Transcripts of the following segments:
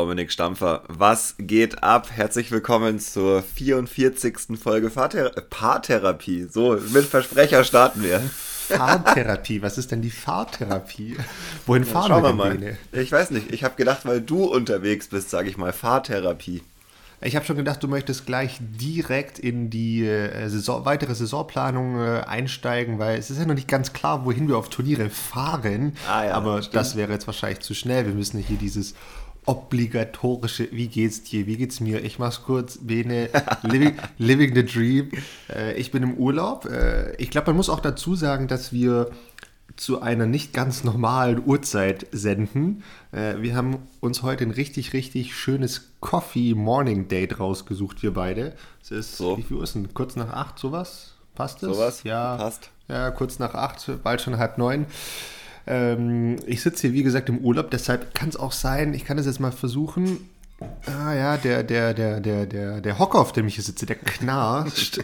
Dominik Stampfer, was geht ab? Herzlich willkommen zur 44. Folge Fahrthera Paartherapie. So, mit Versprecher starten wir. Fahrtherapie, was ist denn die Fahrtherapie? Wohin Ja, fahren schauen wir wir mal. Bene? Ich weiß nicht, ich habe gedacht, weil du unterwegs bist, sage ich mal, Fahrtherapie. Ich habe schon gedacht, du möchtest gleich direkt in die äh, Saison, weitere Saisonplanung äh, einsteigen, weil es ist ja noch nicht ganz klar, wohin wir auf Turniere fahren. Ah ja, Aber stimmt. das wäre jetzt wahrscheinlich zu schnell. Wir müssen hier dieses obligatorische, wie geht's dir, wie geht's mir? Ich mach's kurz, Bene, living, living the dream. Äh, ich bin im Urlaub. Äh, ich glaube, man muss auch dazu sagen, dass wir zu einer nicht ganz normalen Uhrzeit senden. Äh, wir haben uns heute ein richtig, richtig schönes Coffee Morning Date rausgesucht, wir beide. Es ist, So. wie viel Uhr ist denn? Kurz nach acht, sowas? Passt das? Sowas? Ja, Passt. Ja, kurz nach acht, bald schon halb neun. Ähm, ich sitze hier, wie gesagt, im Urlaub, deshalb kann es auch sein, ich kann es jetzt mal versuchen. Ah ja, der, der, der, der, der, der Hocker, auf dem ich hier sitze, der knarzt.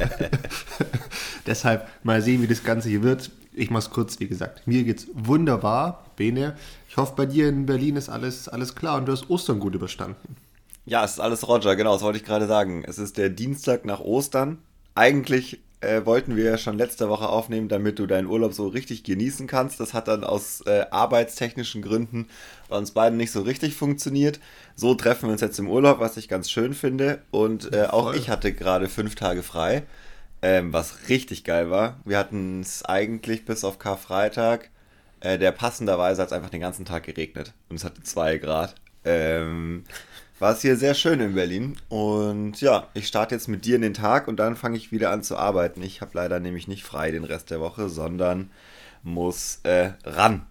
Deshalb mal sehen, wie das Ganze hier wird. Ich mach's kurz, wie gesagt. Mir geht's wunderbar, Bene. Ich hoffe, bei dir in Berlin ist alles, alles klar und du hast Ostern gut überstanden. Ja, es ist alles Roger, genau, das wollte ich gerade sagen. Es ist der Dienstag nach Ostern. Eigentlich äh, wollten wir ja schon letzte Woche aufnehmen, damit du deinen Urlaub so richtig genießen kannst. Das hat dann aus äh, arbeitstechnischen Gründen bei uns beiden nicht so richtig funktioniert. So treffen wir uns jetzt im Urlaub, was ich ganz schön finde. Und äh, auch Voll. ich hatte gerade fünf Tage frei, ähm, was richtig geil war. Wir hatten es eigentlich bis auf Karfreitag, äh, der passenderweise hat es einfach den ganzen Tag geregnet. Und es hatte zwei Grad. Ähm, war es hier sehr schön in Berlin. Und ja, ich starte jetzt mit dir in den Tag und dann fange ich wieder an zu arbeiten. Ich habe leider nämlich nicht frei den Rest der Woche, sondern muss äh, ran.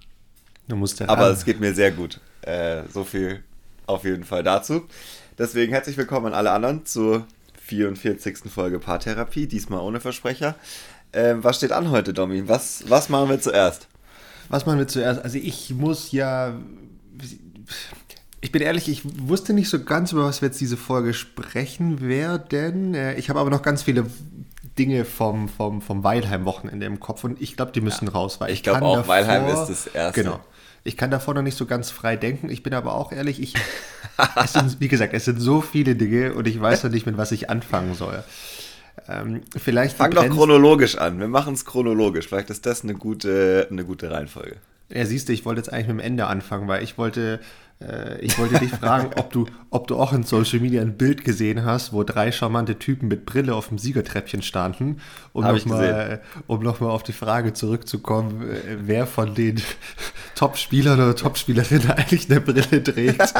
Du musst ja Aber ran. es geht mir sehr gut. Äh, so viel auf jeden Fall dazu. Deswegen herzlich willkommen an alle anderen zur 44. Folge Paartherapie, diesmal ohne Versprecher. Ähm, was steht an heute, Domi? Was, was machen wir zuerst? Was machen wir zuerst? Also ich muss ja. Ich bin ehrlich, ich wusste nicht so ganz, über was wir jetzt diese Folge sprechen werden. Äh, Ich habe aber noch ganz viele Dinge vom, vom, vom Weilheim-Wochenende im Kopf und ich glaube, die müssen raus. Weil ich glaub kann auch, Weilheim ist das Erste. Genau. Ich kann davor noch nicht so ganz frei denken. Ich bin aber auch ehrlich, ich, es sind, wie gesagt, es sind so viele Dinge und ich weiß noch nicht, mit was ich anfangen soll. Ähm, vielleicht Fang doch chronologisch an. Wir machen es chronologisch. Vielleicht ist das eine gute, eine gute Reihenfolge. Ja, siehst du, ich wollte jetzt eigentlich mit dem Ende anfangen, weil ich wollte, ich wollte dich fragen, ob du, ob du auch in Social Media ein Bild gesehen hast, wo drei charmante Typen mit Brille auf dem Siegertreppchen standen, um nochmal um noch mal auf die Frage zurückzukommen, äh, wer von den Top-Spielern oder Top-Spielerinnen eigentlich eine Brille trägt.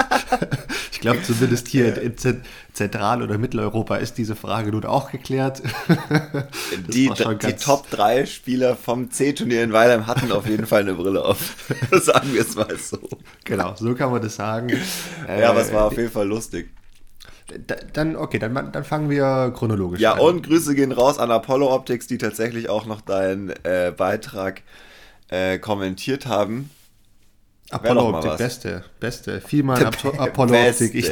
ich glaube, zumindest hier in Zent Zentral- oder Mitteleuropa ist diese Frage nun auch geklärt. Die, war die Top 3 Spieler vom C-Turnier in Weilheim hatten auf jeden Fall eine Brille auf. Sagen wir es mal so. Genau, so kann man das sagen. Ja, aber es war Äh, auf jeden Fall lustig. Da- Dann, okay, dann, dann fangen wir chronologisch Ja, an. und Grüße gehen raus an Apollo Optics, die tatsächlich auch noch deinen äh, Beitrag äh, kommentiert haben. Wär doch Apollo mal Optik, was. beste, beste. Vielmal Der Apo be- Apollo Optik. Ich,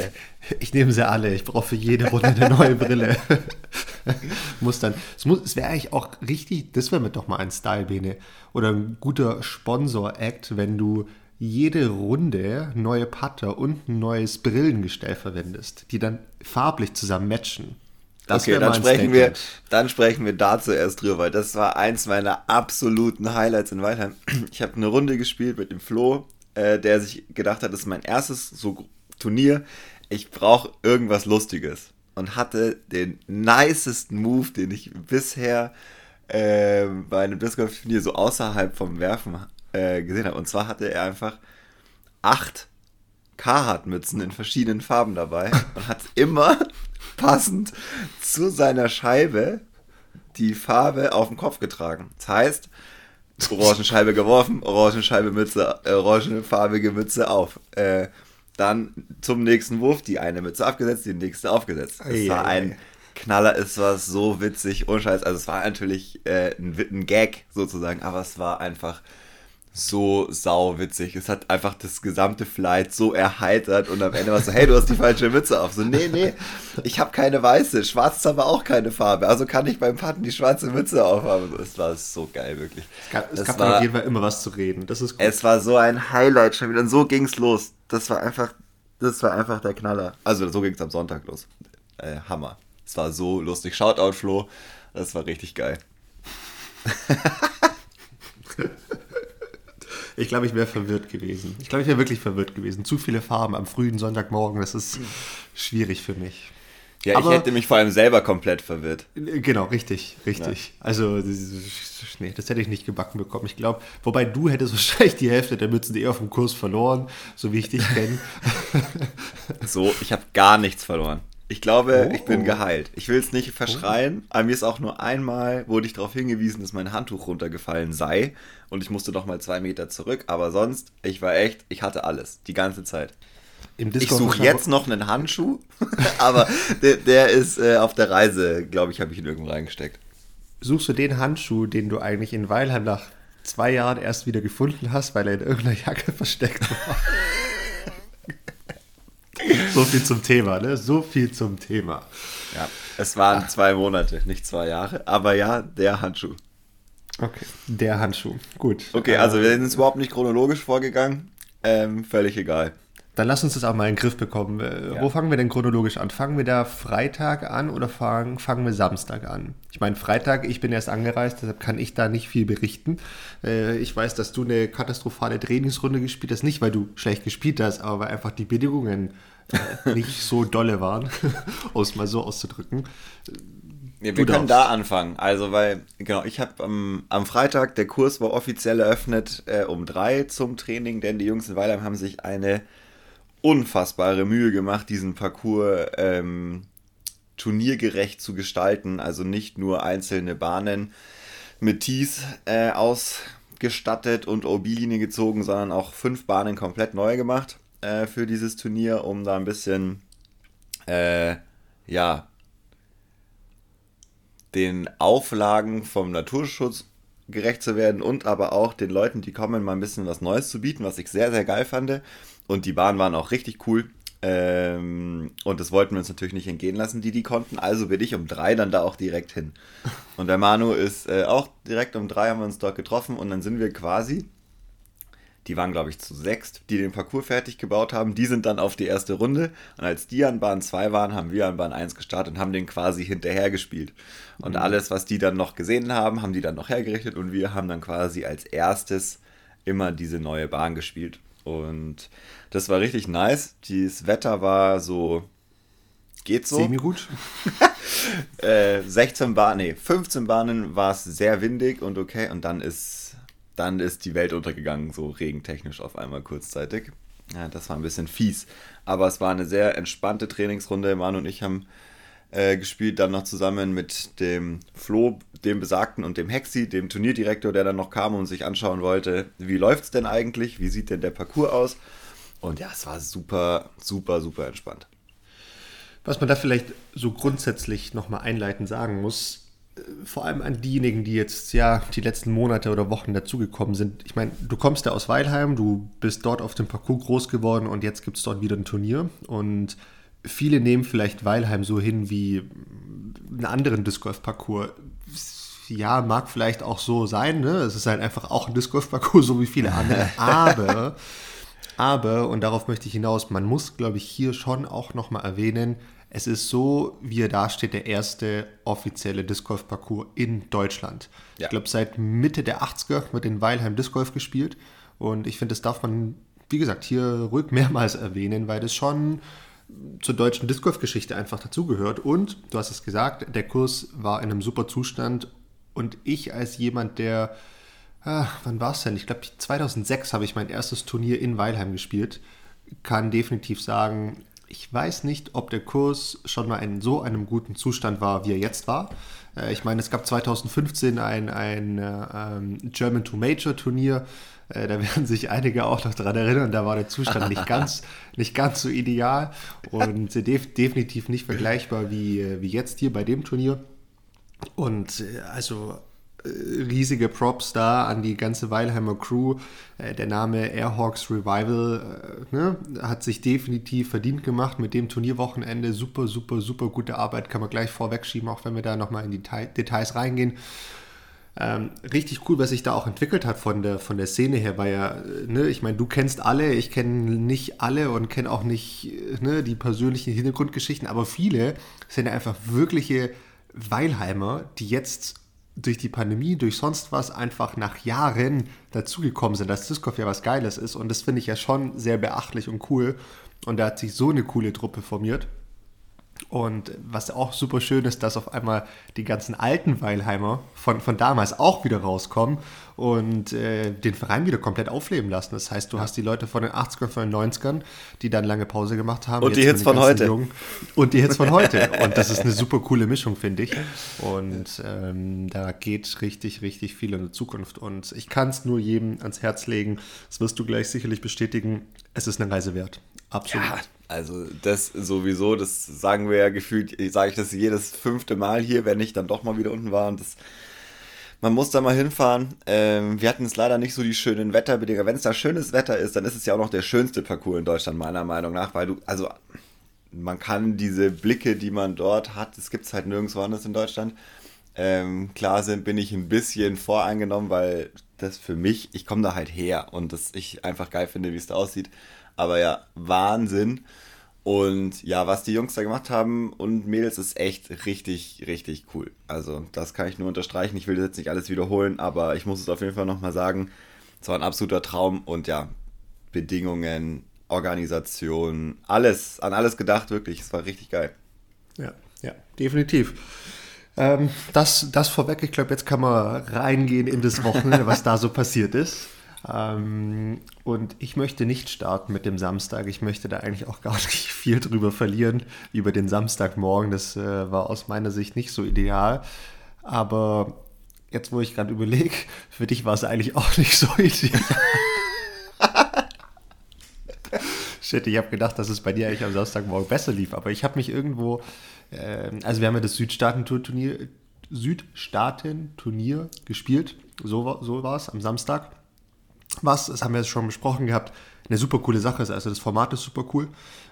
ich nehme sie alle. Ich brauche für jede Runde eine neue Brille. muss dann, es, muss- es wäre eigentlich auch richtig, das wäre mir doch mal ein Style, Bene. Oder ein guter Sponsor-Act, wenn du jede Runde neue Putter und ein neues Brillengestell verwendest, die dann farblich zusammen matchen. Das okay, dann sprechen, wir, dann sprechen wir dazu erst drüber, weil das war eins meiner absoluten Highlights in Weilheim. Ich habe eine Runde gespielt mit dem Flo, äh, der sich gedacht hat, das ist mein erstes so Turnier. Ich brauche irgendwas Lustiges. Und hatte den nicesten Move, den ich bisher äh, bei einem Disc Golf Turnier so außerhalb vom Werfen äh, gesehen habe. Und zwar hatte er einfach acht Carhartt-Mützen in verschiedenen Farben dabei und hat immer passend zu seiner Scheibe die Farbe auf den Kopf getragen. Das heißt, Orangenscheibe geworfen, Orangenscheibe Mütze, äh, orangefarbige Mütze auf. Äh, dann zum nächsten Wurf die eine Mütze abgesetzt, die nächste aufgesetzt. Es war Ei, ei, ein ei. Knaller, es war so witzig, ohne Scheiß. Also es war natürlich äh, ein, ein Gag sozusagen, aber es war einfach so sau witzig. Es hat einfach das gesamte Flight so erheitert und am Ende war es so, hey, du hast die falsche Mütze auf. So, nee, nee, ich habe keine weiße. Schwarz ist aber auch keine Farbe. Also kann ich beim Patten die schwarze Mütze aufhaben. Es war so geil, wirklich. Es gab, es Das gab war- auf jeden Fall immer was zu reden. Das ist gut. Es war so ein Highlight schon wieder und so ging's los. Das war einfach das war einfach der Knaller. Also so ging es am Sonntag los. Äh, Hammer. Es war so lustig. Shoutout Flo. Das war richtig geil. ich glaube, ich wäre verwirrt gewesen. Ich glaube, ich wäre wirklich verwirrt gewesen. Zu viele Farben am frühen Sonntagmorgen, das ist schwierig für mich. Ja, Aber, ich hätte mich vor allem selber komplett verwirrt. Genau, richtig, richtig. Ja. Also, nee, das hätte ich nicht gebacken bekommen. Ich glaube, wobei du hättest wahrscheinlich die Hälfte der Mützen eher auf dem Kurs verloren, so wie ich dich kenne. so, ich habe gar nichts verloren. Ich glaube, oh. ich bin geheilt. Ich will es nicht verschreien, oh. aber mir ist auch nur einmal, wurde ich darauf hingewiesen, dass mein Handtuch runtergefallen sei und ich musste noch mal zwei Meter zurück, aber sonst, ich war echt, ich hatte alles, die ganze Zeit ich suche jetzt noch einen Handschuh, aber der, der ist äh, auf der Reise, glaube ich, habe ich ihn irgendwo reingesteckt. Suchst du den Handschuh, den du eigentlich in Weilheim nach zwei Jahren erst wieder gefunden hast, weil er in irgendeiner Jacke versteckt war? so viel zum Thema, ne? So viel zum Thema. Ja, es waren Ach. zwei Monate, nicht zwei Jahre, aber ja, der Handschuh. Okay, der Handschuh. Gut. Okay, also wir sind jetzt überhaupt nicht chronologisch vorgegangen. Ähm, völlig egal. Dann lass uns das auch mal in den Griff bekommen. Äh, ja. Wo fangen wir denn chronologisch an? Fangen wir da Freitag an oder fangen, fangen wir Samstag an? Ich meine, Freitag, ich bin erst angereist, deshalb kann ich da nicht viel berichten. Äh, ich weiß, dass du eine katastrophale Trainingsrunde gespielt hast. Nicht, weil du schlecht gespielt hast, aber weil einfach die Bedingungen nicht so dolle waren, um es mal so auszudrücken. Ja, wir du können darfst. da anfangen. Also, weil, genau, ich habe ähm, am Freitag, der Kurs war offiziell eröffnet äh, um drei zum Training, denn die Jungs in Weilheim haben sich eine unfassbare Mühe gemacht, diesen Parcours ähm, turniergerecht zu gestalten. Also nicht nur einzelne Bahnen mit Tees äh, ausgestattet und OB-Linie gezogen, sondern auch fünf Bahnen komplett neu gemacht äh, für dieses Turnier, um da ein bisschen, äh, ja, den Auflagen vom Naturschutz gerecht zu werden und aber auch den Leuten, die kommen, mal ein bisschen was Neues zu bieten, was ich sehr, sehr geil fand. Und die Bahnen waren auch richtig cool. Ähm, und das wollten wir uns natürlich nicht entgehen lassen, die die konnten. Also bin ich um drei dann da auch direkt hin. Und der Manu ist äh, auch direkt um drei haben wir uns dort getroffen und dann sind wir quasi, die waren glaube ich zu sechst, die den Parcours fertig gebaut haben. Die sind dann auf die erste Runde und als die an Bahn 2 waren, haben wir an Bahn 1 gestartet und haben den quasi hinterher gespielt. Und mhm. alles, was die dann noch gesehen haben, haben die dann noch hergerichtet und wir haben dann quasi als erstes immer diese neue Bahn gespielt. Und das war richtig nice. Das Wetter war so. Geht so. Semi gut. äh, 16 Bahnen, nee, 15 Bahnen war es sehr windig und okay. Und dann ist, dann ist die Welt untergegangen, so regentechnisch auf einmal kurzzeitig. Ja, das war ein bisschen fies. Aber es war eine sehr entspannte Trainingsrunde. Manu und ich haben äh, gespielt, dann noch zusammen mit dem Flo, dem Besagten und dem Hexi, dem Turnierdirektor, der dann noch kam und sich anschauen wollte, wie läuft es denn eigentlich, wie sieht denn der Parcours aus. Und ja, es war super, super, super entspannt. Was man da vielleicht so grundsätzlich nochmal einleitend sagen muss, vor allem an diejenigen, die jetzt ja die letzten Monate oder Wochen dazugekommen sind. Ich meine, du kommst ja aus Weilheim, du bist dort auf dem Parcours groß geworden und jetzt gibt es dort wieder ein Turnier. Und viele nehmen vielleicht Weilheim so hin wie einen anderen Disc Golf Parcours. Ja, mag vielleicht auch so sein, ne? Es ist halt einfach auch ein Disc Golf Parcours, so wie viele andere. Aber, aber, und darauf möchte ich hinaus, man muss, glaube ich, hier schon auch nochmal erwähnen, es ist so, wie er da steht, der erste offizielle Disc Golf Parcours in Deutschland. Ja. Ich glaube, seit Mitte der 80er wird in Weilheim Disc Golf gespielt. Und ich finde, das darf man, wie gesagt, hier ruhig mehrmals erwähnen, weil das schon zur deutschen Disc Golf Geschichte einfach dazugehört. Und du hast es gesagt, der Kurs war in einem super Zustand. Und ich als jemand, der, ah, wann war es denn? Ich glaube, 2006 habe ich mein erstes Turnier in Weilheim gespielt. Kann definitiv sagen, ich weiß nicht, ob der Kurs schon mal in so einem guten Zustand war, wie er jetzt war. Äh, ich meine, es gab 2015 ein, ein äh, German to Major Turnier. Äh, da werden sich einige auch noch daran erinnern, da war der Zustand nicht ganz, nicht ganz so ideal und def definitiv nicht vergleichbar wie, wie jetzt hier bei dem Turnier. Und also riesige Props da an die ganze Weilheimer Crew. Äh, der Name Airhawks Revival äh, ne, hat sich definitiv verdient gemacht mit dem Turnierwochenende. Super, super, super gute Arbeit, kann man gleich vorwegschieben, auch wenn wir da nochmal in die Details reingehen. Ähm, richtig cool, was sich da auch entwickelt hat von der, von der Szene her, weil ja, ne, ich meine, du kennst alle, ich kenne nicht alle und kenne auch nicht ne, die persönlichen Hintergrundgeschichten, aber viele sind einfach wirkliche Weilheimer, die jetzt durch die Pandemie, durch sonst was einfach nach Jahren dazugekommen sind, dass Discord ja was Geiles ist und das finde ich ja schon sehr beachtlich und cool und da hat sich so eine coole Truppe formiert. Und was auch super schön ist, dass auf einmal die ganzen alten Weilheimer von, von damals auch wieder rauskommen und äh, den Verein wieder komplett aufleben lassen. Das heißt, du hast die Leute von den 80ern, von den 90ern, die dann lange Pause gemacht haben. Und die Hits von heute. Jungen, und die Hits von heute. Und das ist eine super coole Mischung, finde ich. Und ähm, da geht richtig, richtig viel in der Zukunft. Und ich kann es nur jedem ans Herz legen. Das wirst du gleich sicherlich bestätigen. Es ist eine Reise wert. Absolut. Ja, also das sowieso, das sagen wir ja gefühlt, sage ich das jedes fünfte Mal hier, wenn ich dann doch mal wieder unten war und das man muss da mal hinfahren. Ähm, wir hatten es leider nicht so die schönen Wetterbedingungen. Wenn es da schönes Wetter ist, dann ist es ja auch noch der schönste Parcours in Deutschland, meiner Meinung nach, weil du, also man kann diese Blicke, die man dort hat, das gibt es halt nirgendwo anders in Deutschland. Ähm, klar sind, bin ich ein bisschen voreingenommen, weil das für mich, ich komme da halt her und das ich einfach geil finde, wie es da aussieht. Aber ja, Wahnsinn. Und ja, was die Jungs da gemacht haben und Mädels ist echt richtig, richtig cool. Also, das kann ich nur unterstreichen. Ich will jetzt nicht alles wiederholen, aber ich muss es auf jeden Fall nochmal sagen. Es war ein absoluter Traum und ja, Bedingungen, Organisation, alles, an alles gedacht, wirklich. Es war richtig geil. Ja, ja, definitiv. Ähm, das, das vorweg, ich glaube, jetzt kann man reingehen in das Wochenende, was da so passiert ist. Ähm, und ich möchte nicht starten mit dem Samstag. Ich möchte da eigentlich auch gar nicht viel drüber verlieren, über den Samstagmorgen. Das äh, war aus meiner Sicht nicht so ideal. Aber jetzt, wo ich gerade überlege, für dich war es eigentlich auch nicht so ideal. Shit, ich habe gedacht, dass es bei dir eigentlich am Samstagmorgen besser lief. Aber ich habe mich irgendwo, äh, also wir haben ja das Südstaaten-Turnier Südstaaten gespielt. So, so war es am Samstag was, das haben wir jetzt schon besprochen gehabt, eine super coole Sache ist. Also das Format ist super cool.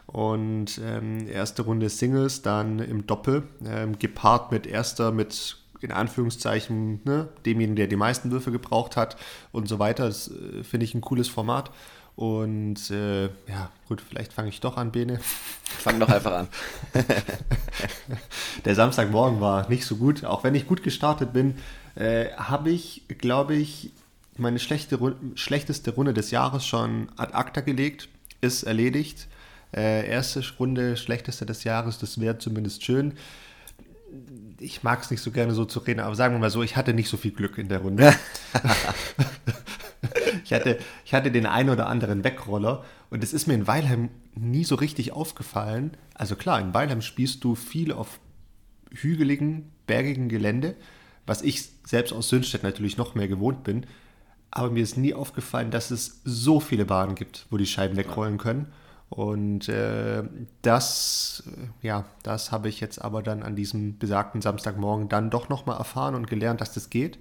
Und ähm, erste Runde Singles, dann im Doppel, ähm, gepaart mit erster, mit in Anführungszeichen ne, demjenigen, der die meisten Würfe gebraucht hat und so weiter. Das äh, finde ich ein cooles Format. Und äh, ja, gut, vielleicht fange ich doch an, Bene. Fang doch einfach an. der Samstagmorgen war nicht so gut. Auch wenn ich gut gestartet bin, äh, habe ich, glaube ich, meine schlechte, schlechteste Runde des Jahres schon ad acta gelegt, ist erledigt. Äh, erste Runde, schlechteste des Jahres, das wäre zumindest schön. Ich mag es nicht so gerne so zu reden, aber sagen wir mal so, ich hatte nicht so viel Glück in der Runde. ich, hatte, ich hatte den einen oder anderen Wegroller und es ist mir in Weilheim nie so richtig aufgefallen. Also klar, in Weilheim spielst du viel auf hügeligen, bergigen Gelände, was ich selbst aus Sünstedt natürlich noch mehr gewohnt bin aber mir ist nie aufgefallen, dass es so viele Bahnen gibt, wo die Scheiben wegrollen können. Und äh, das, äh, ja, das habe ich jetzt aber dann an diesem besagten Samstagmorgen dann doch nochmal erfahren und gelernt, dass das geht.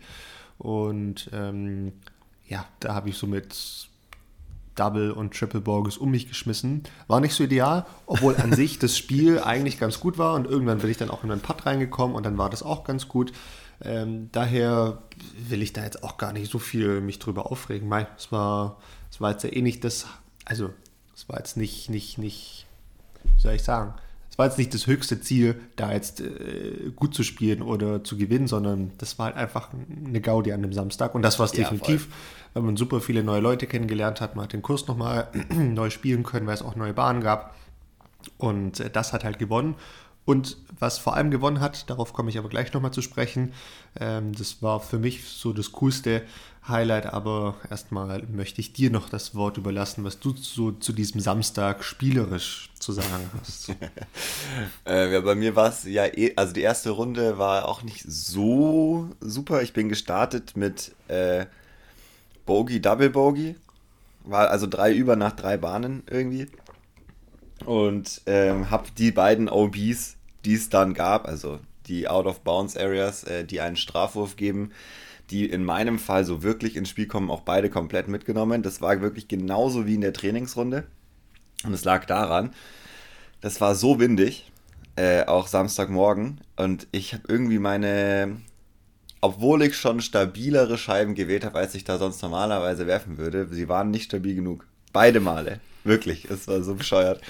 Und ähm, ja, da habe ich so mit Double und Triple Borges um mich geschmissen. War nicht so ideal, obwohl an sich das Spiel eigentlich ganz gut war und irgendwann bin ich dann auch in einen Putt reingekommen und dann war das auch ganz gut. Ähm, daher will ich da jetzt auch gar nicht so viel mich drüber aufregen. Mei, es war, es war jetzt ja eh nicht das, also es war jetzt nicht, nicht, nicht, wie soll ich sagen, es war jetzt nicht das höchste Ziel, da jetzt äh, gut zu spielen oder zu gewinnen, sondern das war halt einfach eine Gaudi an dem Samstag und das war es ja, definitiv, voll. weil man super viele neue Leute kennengelernt hat, man hat den Kurs nochmal neu spielen können, weil es auch neue Bahnen gab und äh, das hat halt gewonnen und was vor allem gewonnen hat, darauf komme ich aber gleich nochmal zu sprechen, ähm, das war für mich so das coolste Highlight, aber erstmal möchte ich dir noch das Wort überlassen, was du so zu diesem Samstag spielerisch zu sagen hast. äh, ja, bei mir war es ja, eh, also die erste Runde war auch nicht so super. Ich bin gestartet mit äh, Bogey, Double Bogey. War also drei über nach drei Bahnen irgendwie. Und ähm, habe die beiden OBs die es dann gab, also die Out-of-Bounds-Areas, äh, die einen Strafwurf geben, die in meinem Fall so wirklich ins Spiel kommen, auch beide komplett mitgenommen. Das war wirklich genauso wie in der Trainingsrunde. Und es lag daran, das war so windig, äh, auch Samstagmorgen. Und ich habe irgendwie meine obwohl ich schon stabilere Scheiben gewählt habe, als ich da sonst normalerweise werfen würde. Sie waren nicht stabil genug. Beide Male. Wirklich. Es war so bescheuert.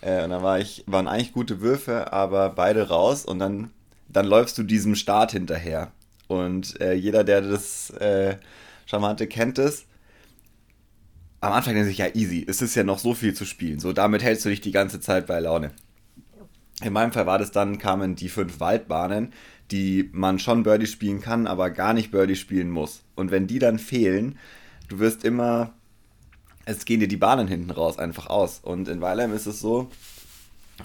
Äh, und dann war ich, waren eigentlich gute Würfe, aber beide raus und dann, dann läufst du diesem Start hinterher. Und äh, jeder, der das äh, Charmante kennt es. Am Anfang denkt sich, ja, easy, es ist ja noch so viel zu spielen. So, damit hältst du dich die ganze Zeit bei Laune. In meinem Fall war das dann, kamen die fünf Waldbahnen, die man schon Birdie spielen kann, aber gar nicht Birdie spielen muss. Und wenn die dann fehlen, du wirst immer, es gehen dir die Bahnen hinten raus einfach aus. Und in Weilheim ist es so,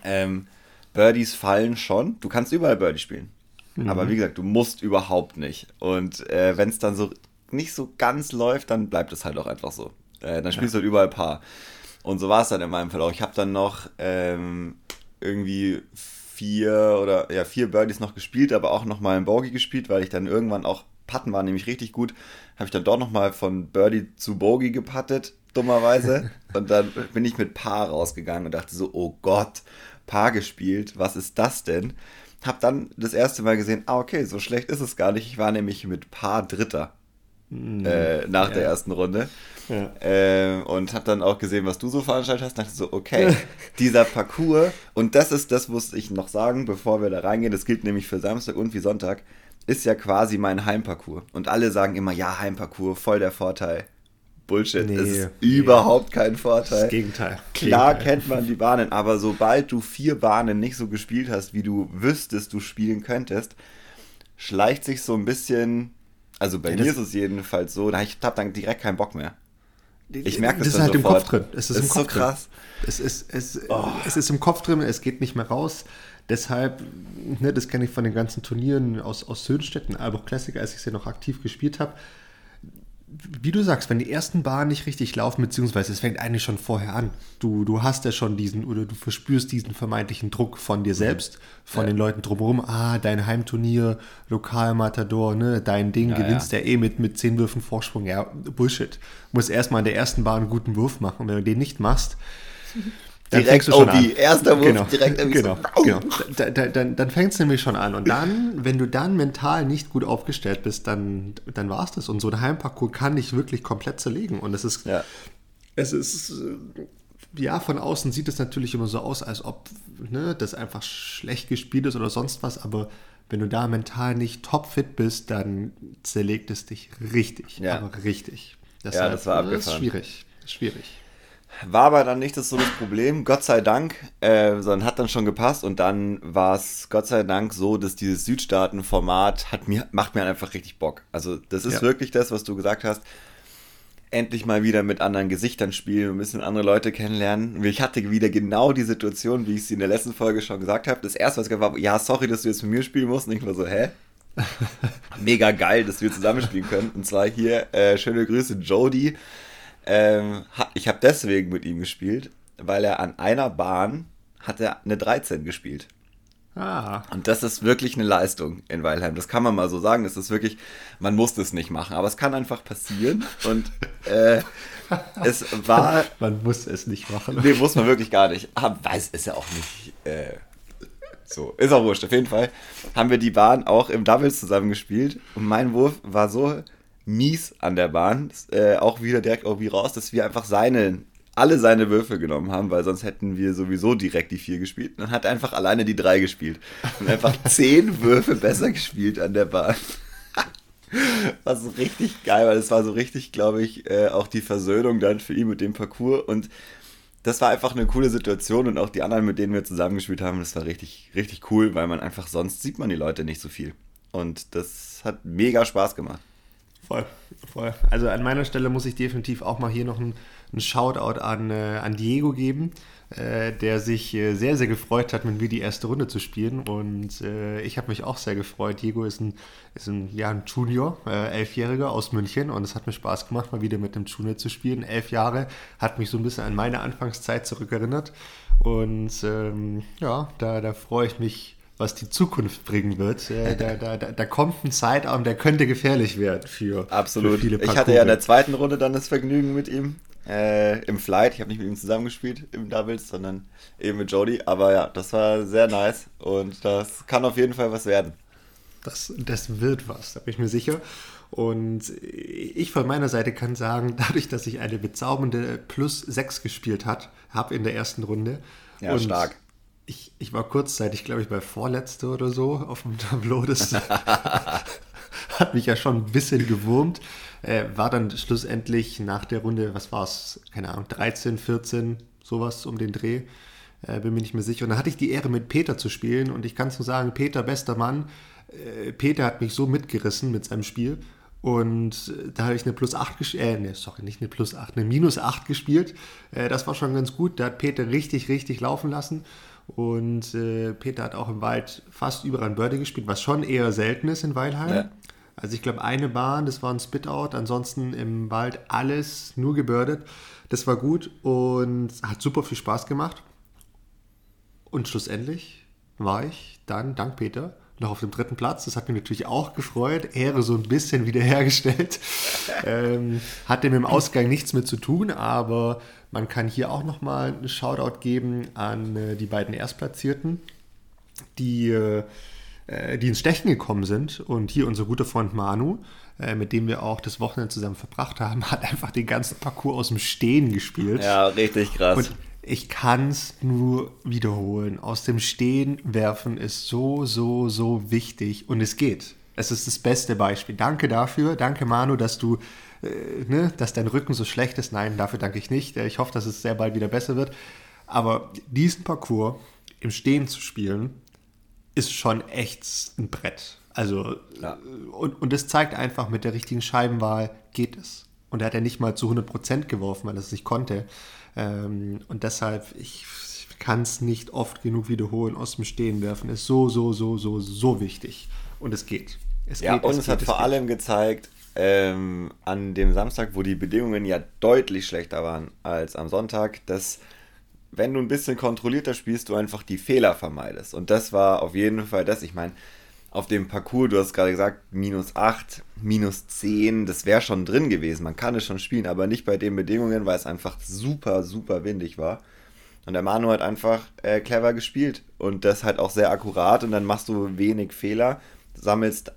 ähm, Birdies fallen schon, du kannst überall Birdie spielen. Mhm. Aber wie gesagt, du musst überhaupt nicht. Und äh, wenn es dann so nicht so ganz läuft, dann bleibt es halt auch einfach so. Äh, dann spielst ja. du halt überall Paar. Und so war es dann in meinem Fall auch. Ich habe dann noch ähm, irgendwie vier oder ja vier Birdies noch gespielt, aber auch noch mal ein Bogey gespielt, weil ich dann irgendwann auch Patten war nämlich richtig gut. Habe ich dann dort noch mal von Birdie zu Bogey gepattet, dummerweise. und dann bin ich mit Paar rausgegangen und dachte so, oh Gott, Paar gespielt, was ist das denn? Hab dann das erste Mal gesehen, ah okay, so schlecht ist es gar nicht. Ich war nämlich mit Paar Dritter mm, äh, nach ja. der ersten Runde. Ja. Äh, und habe dann auch gesehen, was du so veranstaltet hast. dachte so, okay, dieser Parcours, und das ist, das muss ich noch sagen, bevor wir da reingehen, das gilt nämlich für Samstag und wie Sonntag, ist ja quasi mein Heimparcours. Und alle sagen immer, ja, Heimparcours, voll der Vorteil. Bullshit, nee, es ist nee. überhaupt kein Vorteil. Das Gegenteil. Klar Gegenteil. kennt man die Bahnen, aber sobald du vier Bahnen nicht so gespielt hast, wie du wüsstest, du spielen könntest, schleicht sich so ein bisschen, also bei ja, mir ist es jedenfalls so, ich habe dann direkt keinen Bock mehr. Ich merke das, das ist halt sofort. im Kopf drin. Es ist, ist im Kopf so krass. Drin. Es ist, es, oh. es ist im Kopf drin, es geht nicht mehr raus. Deshalb, ne, das kenne ich von den ganzen Turnieren aus, aus Söhnstetten, aber auch Klassiker, als ich sie noch aktiv gespielt habe wie du sagst, wenn die ersten Bahnen nicht richtig laufen, beziehungsweise es fängt eigentlich schon vorher an. Du, du hast ja schon diesen, oder du verspürst diesen vermeintlichen Druck von dir selbst, von ja. den Leuten drumherum. Ah, dein Heimturnier, Lokalmatador, ne, dein Ding, ja, gewinnst ja. eh mit, mit zehn Würfen Vorsprung. Ja, Bullshit. Du musst erstmal in der ersten Bahn einen guten Wurf machen. Und wenn du den nicht machst, direkt OB, an. erster Wurf, genau, direkt genau, so. genau. Da, da, dann, dann fängt es nämlich schon an. Und dann, wenn du dann mental nicht gut aufgestellt bist, dann, dann war es das. Und so ein Heimparcours kann dich wirklich komplett zerlegen. Und es ist, ja. es ist, äh, ja, von außen sieht es natürlich immer so aus, als ob ne, das einfach schlecht gespielt ist oder sonst was. Aber wenn du da mental nicht topfit bist, dann zerlegt es dich richtig. Ja. Aber richtig. Deshalb, ja, das war abgefahren. Das ist schwierig. Schwierig. War aber dann nicht das so das Problem, Gott sei Dank, äh, sondern hat dann schon gepasst und dann war es Gott sei Dank so, dass dieses Südstaaten-Format hat mir, macht mir einfach richtig Bock. Also das ist ja. wirklich das, was du gesagt hast. Endlich mal wieder mit anderen Gesichtern spielen, ein bisschen andere Leute kennenlernen. Ich hatte wieder genau die Situation, wie ich sie in der letzten Folge schon gesagt habe. Das erste, was ich war, ja, sorry, dass du jetzt mit mir spielen musst. Und ich war so, hä? Mega geil, dass wir zusammen spielen können. Und zwar hier, äh, schöne Grüße, Jody ähm, ich habe deswegen mit ihm gespielt, weil er an einer Bahn hat er eine 13 gespielt. Ah. Und das ist wirklich eine Leistung in Weilheim. Das kann man mal so sagen. Das ist wirklich, man muss das nicht machen, aber es kann einfach passieren. Und äh, es war. Man muss es nicht machen. Nee, muss man wirklich gar nicht. Aber weiß ist ja auch nicht. Äh, so, ist auch wurscht. Auf jeden Fall haben wir die Bahn auch im Doubles zusammengespielt. Und mein Wurf war so mies an der Bahn, äh, auch wieder direkt irgendwie raus, dass wir einfach seine, alle seine Würfe genommen haben, weil sonst hätten wir sowieso direkt die vier gespielt. Und dann hat einfach alleine die drei gespielt. Und einfach zehn Würfe besser gespielt an der Bahn. war so richtig geil, weil es war so richtig, glaube ich, äh, auch die Versöhnung dann für ihn mit dem Parcours. Und das war einfach eine coole Situation und auch die anderen, mit denen wir zusammengespielt haben, das war richtig, richtig cool, weil man einfach sonst sieht man die Leute nicht so viel. Und das hat mega Spaß gemacht. Voll, voll. Also an meiner Stelle muss ich definitiv auch mal hier noch einen, Shoutout an, äh, an Diego geben, äh, der sich äh, sehr, sehr gefreut hat, mit mir die erste Runde zu spielen. Und äh, ich habe mich auch sehr gefreut. Diego ist ein, ist ein, ja, ein Junior, äh, elfjähriger aus München. Und es hat mir Spaß gemacht, mal wieder mit einem Junior zu spielen. Elf Jahre hat mich so ein bisschen an meine Anfangszeit zurückerinnert. Und ähm, ja, da, da freue ich mich was die Zukunft bringen wird. Äh, da, da, da, da, kommt ein Zeitarm, der könnte gefährlich werden für, Absolut. Für viele Parcours. Ich hatte ja in der zweiten Runde dann das Vergnügen mit ihm. Äh, Im Flight, ich habe nicht mit ihm zusammengespielt im Doubles, sondern eben mit Jody. Aber ja, das war sehr nice und das kann auf jeden Fall was werden. das, das wird was, da bin ich mir sicher. Und ich von meiner Seite kann sagen, dadurch, dass ich eine bezaubernde Plus 6 gespielt habe in der ersten Runde. Ja, und stark. Ich, ich war kurzzeitig, glaube ich, bei Vorletzte oder so auf dem Tableau. Das hat mich ja schon ein bisschen gewurmt. Äh, war dann schlussendlich nach der Runde, was war es, keine Ahnung, 13, 14, sowas um den Dreh. Äh, bin mir nicht mehr sicher. Und da hatte ich die Ehre, mit Peter zu spielen. Und ich kann es nur sagen, Peter, bester Mann. Äh, Peter hat mich so mitgerissen mit seinem Spiel. Und äh, da habe ich eine Plus 8 gespielt, äh, ne, sorry, nicht eine Plus 8, eine Minus 8 gespielt. Äh, das war schon ganz gut. Da hat Peter richtig, richtig laufen lassen. Und äh, Peter hat auch im Wald fast überall ein Birdie gespielt, was schon eher selten ist in Weilheim. Ja. Also ich glaube, eine Bahn, das war ein Spit-Out, ansonsten im Wald alles nur gebirdet. Das war gut und hat super viel Spaß gemacht. Und schlussendlich war ich dann, dank Peter, noch auf dem dritten Platz. Das hat mich natürlich auch gefreut. Ehre so ein bisschen wiederhergestellt. ähm, hatte mit dem Ausgang nichts mit zu tun, aber man kann hier auch nochmal einen Shoutout geben an äh, die beiden Erstplatzierten, die, äh, die ins Stechen gekommen sind. Und hier unser guter Freund Manu, äh, mit dem wir auch das Wochenende zusammen verbracht haben, hat einfach den ganzen Parcours aus dem Stehen gespielt. Ja, richtig krass. Und ich kann es nur wiederholen. Aus dem Stehen werfen ist so, so, so wichtig und es geht. Es ist das beste Beispiel. Danke dafür. Danke, Manu, dass du, äh, ne, dass dein Rücken so schlecht ist. Nein, dafür danke ich nicht. Ich hoffe, dass es sehr bald wieder besser wird. Aber diesen Parcours im Stehen zu spielen, ist schon echt ein Brett. Also, ja. und, und das zeigt einfach, mit der richtigen Scheibenwahl geht es. Und er hat ja nicht mal zu 100% geworfen, weil er es nicht konnte. Ähm, und deshalb, ich kann es nicht oft genug wiederholen, aus dem Stehen werfen ist so, so, so, so, so wichtig. Und es geht. Es ja, geht, und es, es hat geht, vor allem gezeigt, ähm, an dem Samstag, wo die Bedingungen ja deutlich schlechter waren als am Sonntag, dass wenn du ein bisschen kontrollierter spielst, du einfach die Fehler vermeidest. Und das war auf jeden Fall das. Ich meine, auf dem Parcours, du hast gerade gesagt, minus 8, minus 10, das wäre schon drin gewesen. Man kann es schon spielen, aber nicht bei den Bedingungen, weil es einfach super, super windig war. Und der Manu hat einfach äh, clever gespielt und das halt auch sehr akkurat und dann machst du wenig Fehler, sammelst,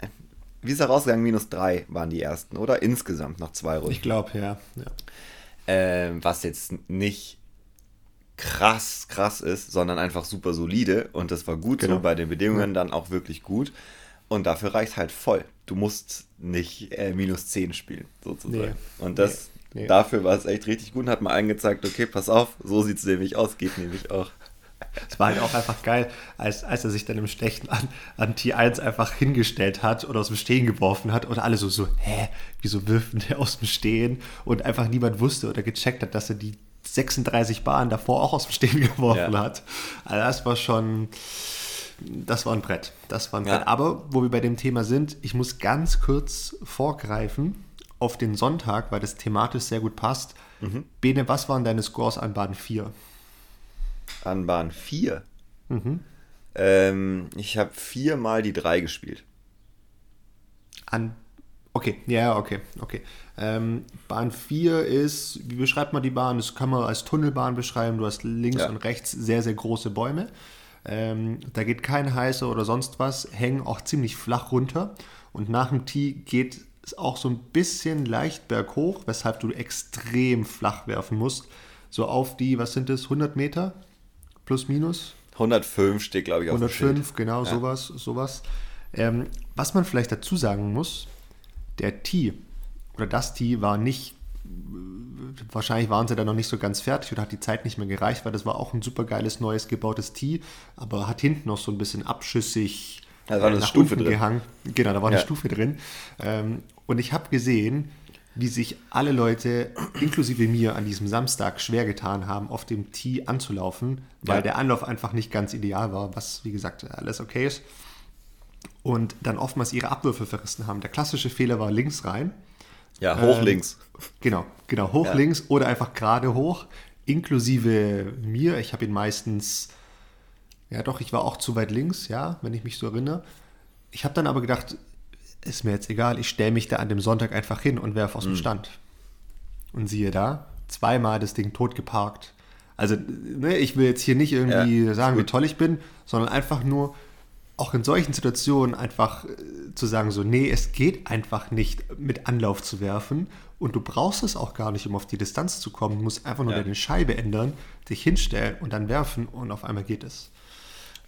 wie ist er rausgegangen? Minus 3 waren die ersten, oder? Insgesamt nach zwei Runden. Ich glaube, ja. ja. Ähm, was jetzt nicht krass, krass ist, sondern einfach super solide und das war gut genau. so bei den Bedingungen dann auch wirklich gut. Und dafür reicht halt voll. Du musst nicht äh, minus 10 spielen, sozusagen. Nee. Und das, nee. Nee. dafür war es echt richtig gut und hat mal angezeigt, okay, pass auf, so sieht es nämlich aus, geht nämlich auch. Es war halt auch einfach geil, als, als er sich dann im Stechen an, an T1 einfach hingestellt hat oder aus dem Stehen geworfen hat und alle so, so, hä, wieso wirft der aus dem Stehen? Und einfach niemand wusste oder gecheckt hat, dass er die 36 Bahnen davor auch aus dem Stehen geworfen ja. hat. Also das war schon, das war ein Brett. Das war ein ja. Brett. Aber wo wir bei dem Thema sind, ich muss ganz kurz vorgreifen auf den Sonntag, weil das thematisch sehr gut passt. Mhm. Bene, was waren deine Scores an Bahn 4? An Bahn 4? Mhm. Ähm, ich habe viermal die 3 gespielt. An Okay, ja, okay, okay. Ähm, Bahn 4 ist, wie beschreibt man die Bahn? Das kann man als Tunnelbahn beschreiben. Du hast links ja. und rechts sehr, sehr große Bäume. Ähm, da geht kein heißer oder sonst was, hängen auch ziemlich flach runter. Und nach dem Tee geht es auch so ein bisschen leicht berghoch, weshalb du extrem flach werfen musst. So auf die, was sind das, 100 Meter? Plus, minus? 105 steht, glaube ich, auf 105, genau, ja. sowas. sowas. Ähm, was man vielleicht dazu sagen muss, der Tee oder das Tee war nicht, wahrscheinlich waren sie da noch nicht so ganz fertig oder hat die Zeit nicht mehr gereicht, weil das war auch ein super geiles neues gebautes Tee, aber hat hinten noch so ein bisschen abschüssig da war eine nach Stufe drin. gehangen. Genau, da war eine Stufe drin. Ähm, und ich habe gesehen, wie sich alle Leute, inklusive mir, an diesem Samstag schwer getan haben, auf dem Tee anzulaufen, weil ja. der Anlauf einfach nicht ganz ideal war, was wie gesagt alles okay ist und dann oftmals ihre Abwürfe verrissen haben. Der klassische Fehler war links rein. Ja, hoch ähm, links. Genau, genau, hoch ja. links oder einfach gerade hoch, inklusive mir. Ich habe ihn meistens, ja doch, ich war auch zu weit links, ja, wenn ich mich so erinnere. Ich habe dann aber gedacht, ist mir jetzt egal, ich stelle mich da an dem Sonntag einfach hin und werfe aus dem mhm. Stand. Und siehe da, zweimal das Ding tot geparkt. Also, ne, ich will jetzt hier nicht irgendwie ja, sagen, wie toll ich bin, sondern einfach nur, auch in solchen Situationen einfach äh, zu sagen, so, nee, es geht einfach nicht mit Anlauf zu werfen und du brauchst es auch gar nicht, um auf die Distanz zu kommen. Du musst einfach nur ja. deine Scheibe ändern, dich hinstellen und dann werfen und auf einmal geht es.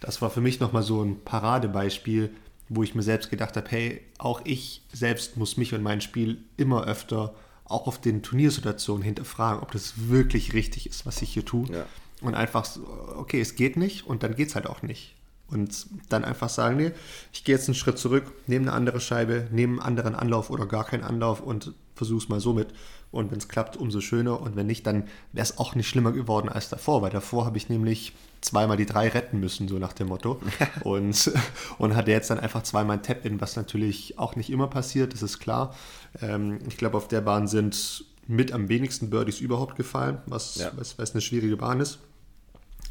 Das war für mich nochmal so ein Paradebeispiel, wo ich mir selbst gedacht habe, hey, auch ich selbst muss mich und mein Spiel immer öfter auch auf den Turniersituationen hinterfragen, ob das wirklich richtig ist, was ich hier tue. Ja. Und einfach, so, okay, es geht nicht und dann geht es halt auch nicht. Und dann einfach sagen, nee, ich gehe jetzt einen Schritt zurück, nehme eine andere Scheibe, nehme einen anderen Anlauf oder gar keinen Anlauf und versuche es mal so mit. Und wenn es klappt, umso schöner. Und wenn nicht, dann wäre es auch nicht schlimmer geworden als davor, weil davor habe ich nämlich zweimal die drei retten müssen, so nach dem Motto. und, und hatte jetzt dann einfach zweimal ein Tap-In, was natürlich auch nicht immer passiert, das ist klar. Ähm, ich glaube, auf der Bahn sind mit am wenigsten Birdies überhaupt gefallen, was, ja. was, was eine schwierige Bahn ist.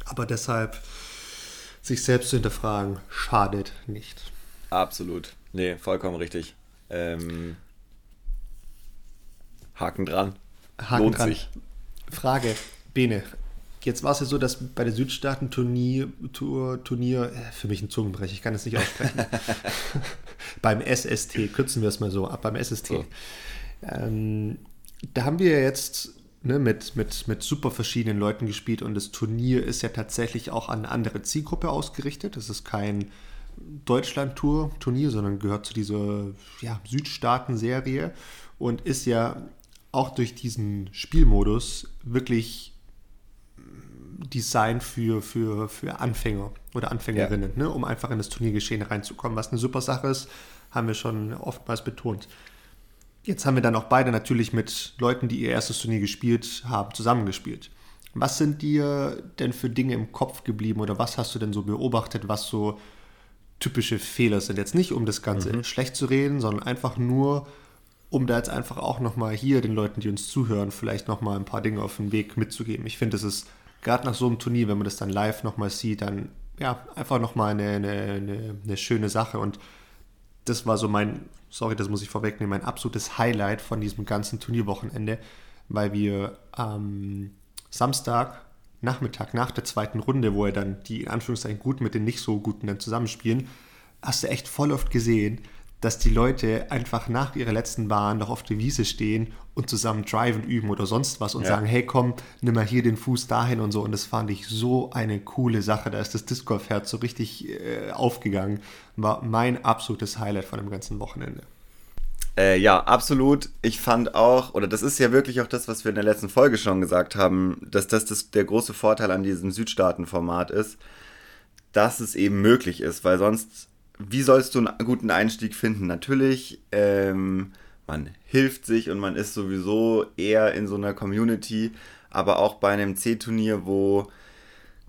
Aber deshalb sich selbst zu hinterfragen, schadet nicht. Absolut. Nee, vollkommen richtig. Ähm, Haken dran. Haken Lohnt dran. sich. Frage, Bene. Jetzt war es ja so, dass bei der Südstaaten-Turnier, Turnier, äh, für mich ein Zungenbrecher, ich kann es nicht aussprechen. beim SST, kürzen wir es mal so ab, beim SST. So. Ähm, da haben wir jetzt ne, mit, mit, mit super verschiedenen Leuten gespielt und das Turnier ist ja tatsächlich auch an eine andere Zielgruppe ausgerichtet. Es ist kein Deutschland-Tour-Turnier, sondern gehört zu dieser ja, Südstaaten-Serie und ist ja auch durch diesen Spielmodus wirklich Design für, für, für Anfänger oder Anfängerinnen, ja. ne, um einfach in das Turniergeschehen reinzukommen. Was eine super Sache ist, haben wir schon oftmals betont. Jetzt haben wir dann auch beide natürlich mit Leuten, die ihr erstes Turnier gespielt haben, zusammengespielt. Was sind dir denn für Dinge im Kopf geblieben oder was hast du denn so beobachtet, was so typische Fehler sind? Jetzt nicht, um das Ganze mhm. schlecht zu reden, sondern einfach nur, um da jetzt einfach auch nochmal hier den Leuten, die uns zuhören, vielleicht nochmal ein paar Dinge auf den Weg mitzugeben. Ich finde, es ist gerade nach so einem Turnier, wenn man das dann live nochmal sieht, dann ja, einfach nochmal eine, eine, eine, eine schöne Sache. Und das war so mein, sorry, das muss ich vorwegnehmen, mein absolutes Highlight von diesem ganzen Turnierwochenende, weil wir am Samstag Nachmittag nach der zweiten Runde, wo er dann die in Anführungszeichen gut mit den nicht so guten dann zusammenspielen, hast du echt voll oft gesehen, dass die Leute einfach nach ihrer letzten Bahn noch auf der Wiese stehen und zusammen driven üben oder sonst was und ja. sagen, hey komm, nimm mal hier den Fuß dahin und so. Und das fand ich so eine coole Sache. Da ist das Disc Golf Herz so richtig äh, aufgegangen. War mein absolutes Highlight von dem ganzen Wochenende. Äh, ja, absolut. Ich fand auch, oder das ist ja wirklich auch das, was wir in der letzten Folge schon gesagt haben, dass das, das der große Vorteil an diesem Südstaaten-Format ist, dass es eben möglich ist, weil sonst wie sollst du einen guten Einstieg finden? Natürlich, ähm, man hilft sich und man ist sowieso eher in so einer Community, aber auch bei einem C-Turnier, wo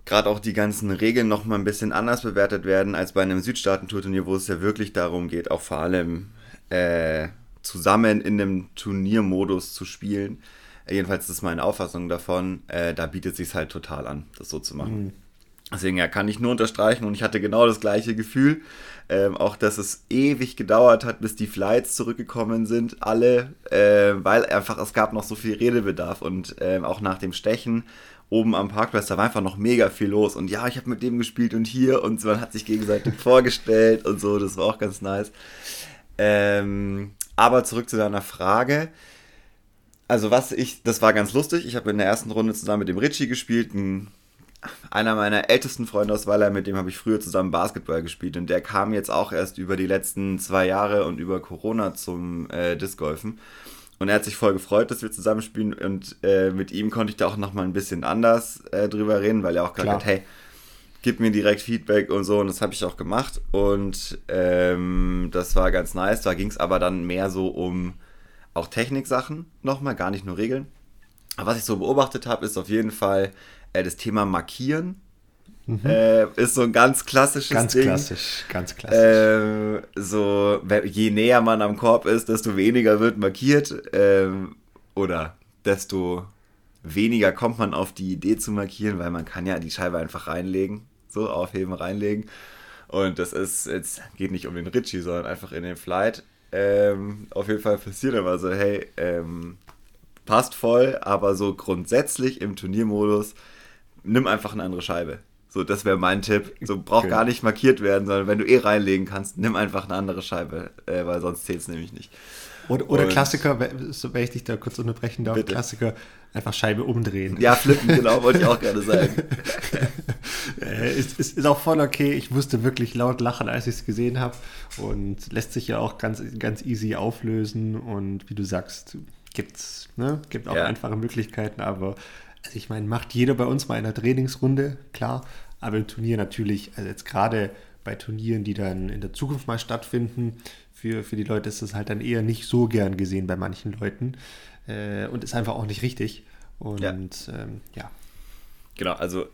gerade auch die ganzen Regeln noch mal ein bisschen anders bewertet werden als bei einem Südstaaten-Turnier, wo es ja wirklich darum geht, auch vor allem äh, zusammen in einem Turniermodus zu spielen. Jedenfalls ist meine Auffassung davon. Äh, da bietet es sich halt total an, das so zu machen. Mhm. Deswegen ja, kann ich nur unterstreichen und ich hatte genau das gleiche Gefühl. Ähm, auch, dass es ewig gedauert hat, bis die Flights zurückgekommen sind, alle, äh, weil einfach es gab noch so viel Redebedarf und äh, auch nach dem Stechen oben am Parkplatz, da war einfach noch mega viel los und ja, ich habe mit dem gespielt und hier und man hat sich gegenseitig vorgestellt und so, das war auch ganz nice. Ähm, aber zurück zu deiner Frage. Also was ich, das war ganz lustig. Ich habe in der ersten Runde zusammen mit dem Richie gespielt, ein einer meiner ältesten Freunde aus Weiler, mit dem habe ich früher zusammen Basketball gespielt und der kam jetzt auch erst über die letzten zwei Jahre und über Corona zum äh, Discgolfen. Und er hat sich voll gefreut, dass wir zusammen spielen und äh, mit ihm konnte ich da auch nochmal ein bisschen anders äh, drüber reden, weil er auch gesagt hat, hey, gib mir direkt Feedback und so und das habe ich auch gemacht und ähm, das war ganz nice. Da ging es aber dann mehr so um auch Techniksachen nochmal, gar nicht nur Regeln. Aber was ich so beobachtet habe, ist auf jeden Fall, äh, das Thema Markieren mhm. äh, ist so ein ganz klassisches ganz Ding. Ganz klassisch, ganz klassisch. Äh, so, je näher man am Korb ist, desto weniger wird markiert. Ähm, oder desto weniger kommt man auf die Idee zu markieren, weil man kann ja die Scheibe einfach reinlegen. So, aufheben, reinlegen. Und das ist, jetzt geht nicht um den Ritchie, sondern einfach in den Flight. Ähm, auf jeden Fall passiert immer so, hey, ähm, passt voll, aber so grundsätzlich im Turniermodus nimm einfach eine andere Scheibe. So, das wäre mein Tipp. So, braucht okay. gar nicht markiert werden, sondern wenn du eh reinlegen kannst, nimm einfach eine andere Scheibe, äh, weil sonst zählt es nämlich nicht. Oder, oder Klassiker, so, wenn ich dich da kurz unterbrechen darf, Bitte. Klassiker, einfach Scheibe umdrehen. Ja, flippen, genau, wollte ich auch gerne sagen. Äh, ist, ist, ist, auch voll okay. Ich musste wirklich laut lachen, als ich es gesehen habe. Und lässt sich ja auch ganz, ganz easy auflösen. Und wie du sagst, gibt's, ne? gibt auch ja. einfache Möglichkeiten, aber also ich meine, macht jeder bei uns mal in einer Trainingsrunde, klar. Aber im Turnier natürlich, also jetzt gerade bei Turnieren, die dann in der Zukunft mal stattfinden, für, für die Leute ist das halt dann eher nicht so gern gesehen bei manchen Leuten äh, und ist einfach auch nicht richtig. Und ja. Ähm, ja. Genau, also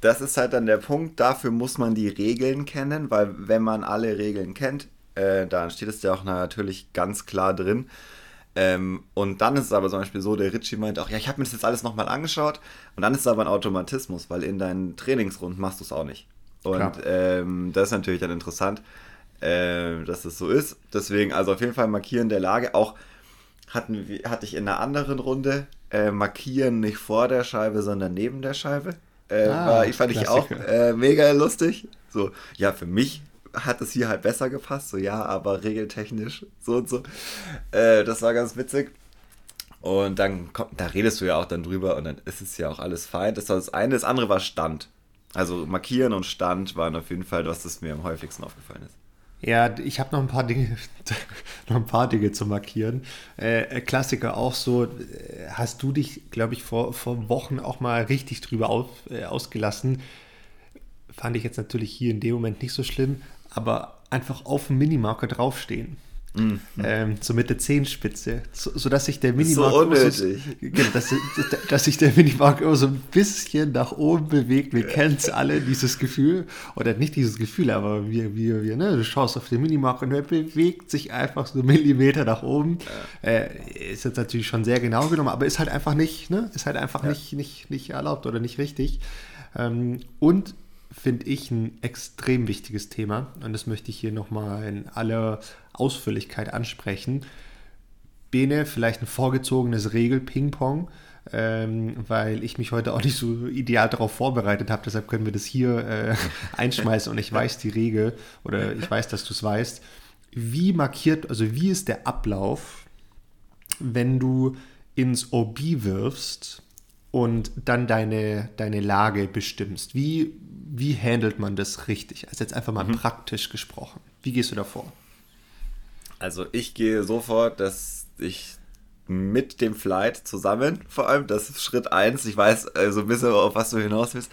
das ist halt dann der Punkt, dafür muss man die Regeln kennen, weil wenn man alle Regeln kennt, äh, dann steht es ja auch natürlich ganz klar drin. Ähm, und dann ist es aber zum Beispiel so, der Ritchie meint auch, ja, ich habe mir das jetzt alles nochmal angeschaut und dann ist es aber ein Automatismus, weil in deinen Trainingsrunden machst du es auch nicht. Und ähm, das ist natürlich dann interessant äh, dass es so ist. Deswegen, also auf jeden Fall markieren der Lage. Auch hatten, hatte ich in einer anderen Runde äh, markieren nicht vor der Scheibe, sondern neben der Scheibe. Äh, ah, war, ich fand Klassiker. ich auch äh, mega lustig. So, ja, für mich hat es hier halt besser gepasst. So, ja, aber regeltechnisch so und so. Äh, das war ganz witzig. Und dann kommt, da redest du ja auch dann drüber und dann ist es ja auch alles fein. Das war das eine. Das andere war Stand. Also markieren und Stand waren auf jeden Fall was, das mir am häufigsten aufgefallen ist. Ja, ich habe noch ein paar Dinge, noch ein paar Dinge zu markieren. Äh, Klassiker auch so, hast du dich, glaube ich, vor, vor Wochen auch mal richtig drüber auf, äh, ausgelassen. Fand ich jetzt natürlich hier in dem Moment nicht so schlimm, aber einfach auf dem Minimarker draufstehen. Mhm. Ähm, so mit der Zehenspitze, so, sodass sich der Minimark so genau, dass, dass, sich der Minimark immer so ein bisschen nach oben bewegt. Wir kennen es alle, dieses Gefühl. Oder nicht dieses Gefühl, aber wir, wir, wir, ne? du schaust auf den Minimark und er bewegt sich einfach so Millimeter nach oben. Ja. Äh, ist jetzt natürlich schon sehr genau genommen, aber ist halt einfach nicht, ne? ist halt einfach ja. nicht, nicht, nicht erlaubt oder nicht richtig. Ähm, und finde ich ein extrem wichtiges Thema und das möchte ich hier nochmal in aller Ausführlichkeit ansprechen. Bene, vielleicht ein vorgezogenes Regel-Ping-Pong, ähm, weil ich mich heute auch nicht so ideal darauf vorbereitet habe. Deshalb können wir das hier äh, einschmeißen und ich weiß die Regel oder ich weiß, dass du es weißt. Wie markiert, also wie ist der Ablauf, wenn du ins OB wirfst und dann deine, deine Lage bestimmst? Wie, wie handelt man das richtig? Also jetzt einfach mal mhm. praktisch gesprochen. Wie gehst du da vor? Also ich gehe sofort, dass ich mit dem Flight zusammen, vor allem, das ist Schritt 1, ich weiß so also ein bisschen, auf was du hinaus willst,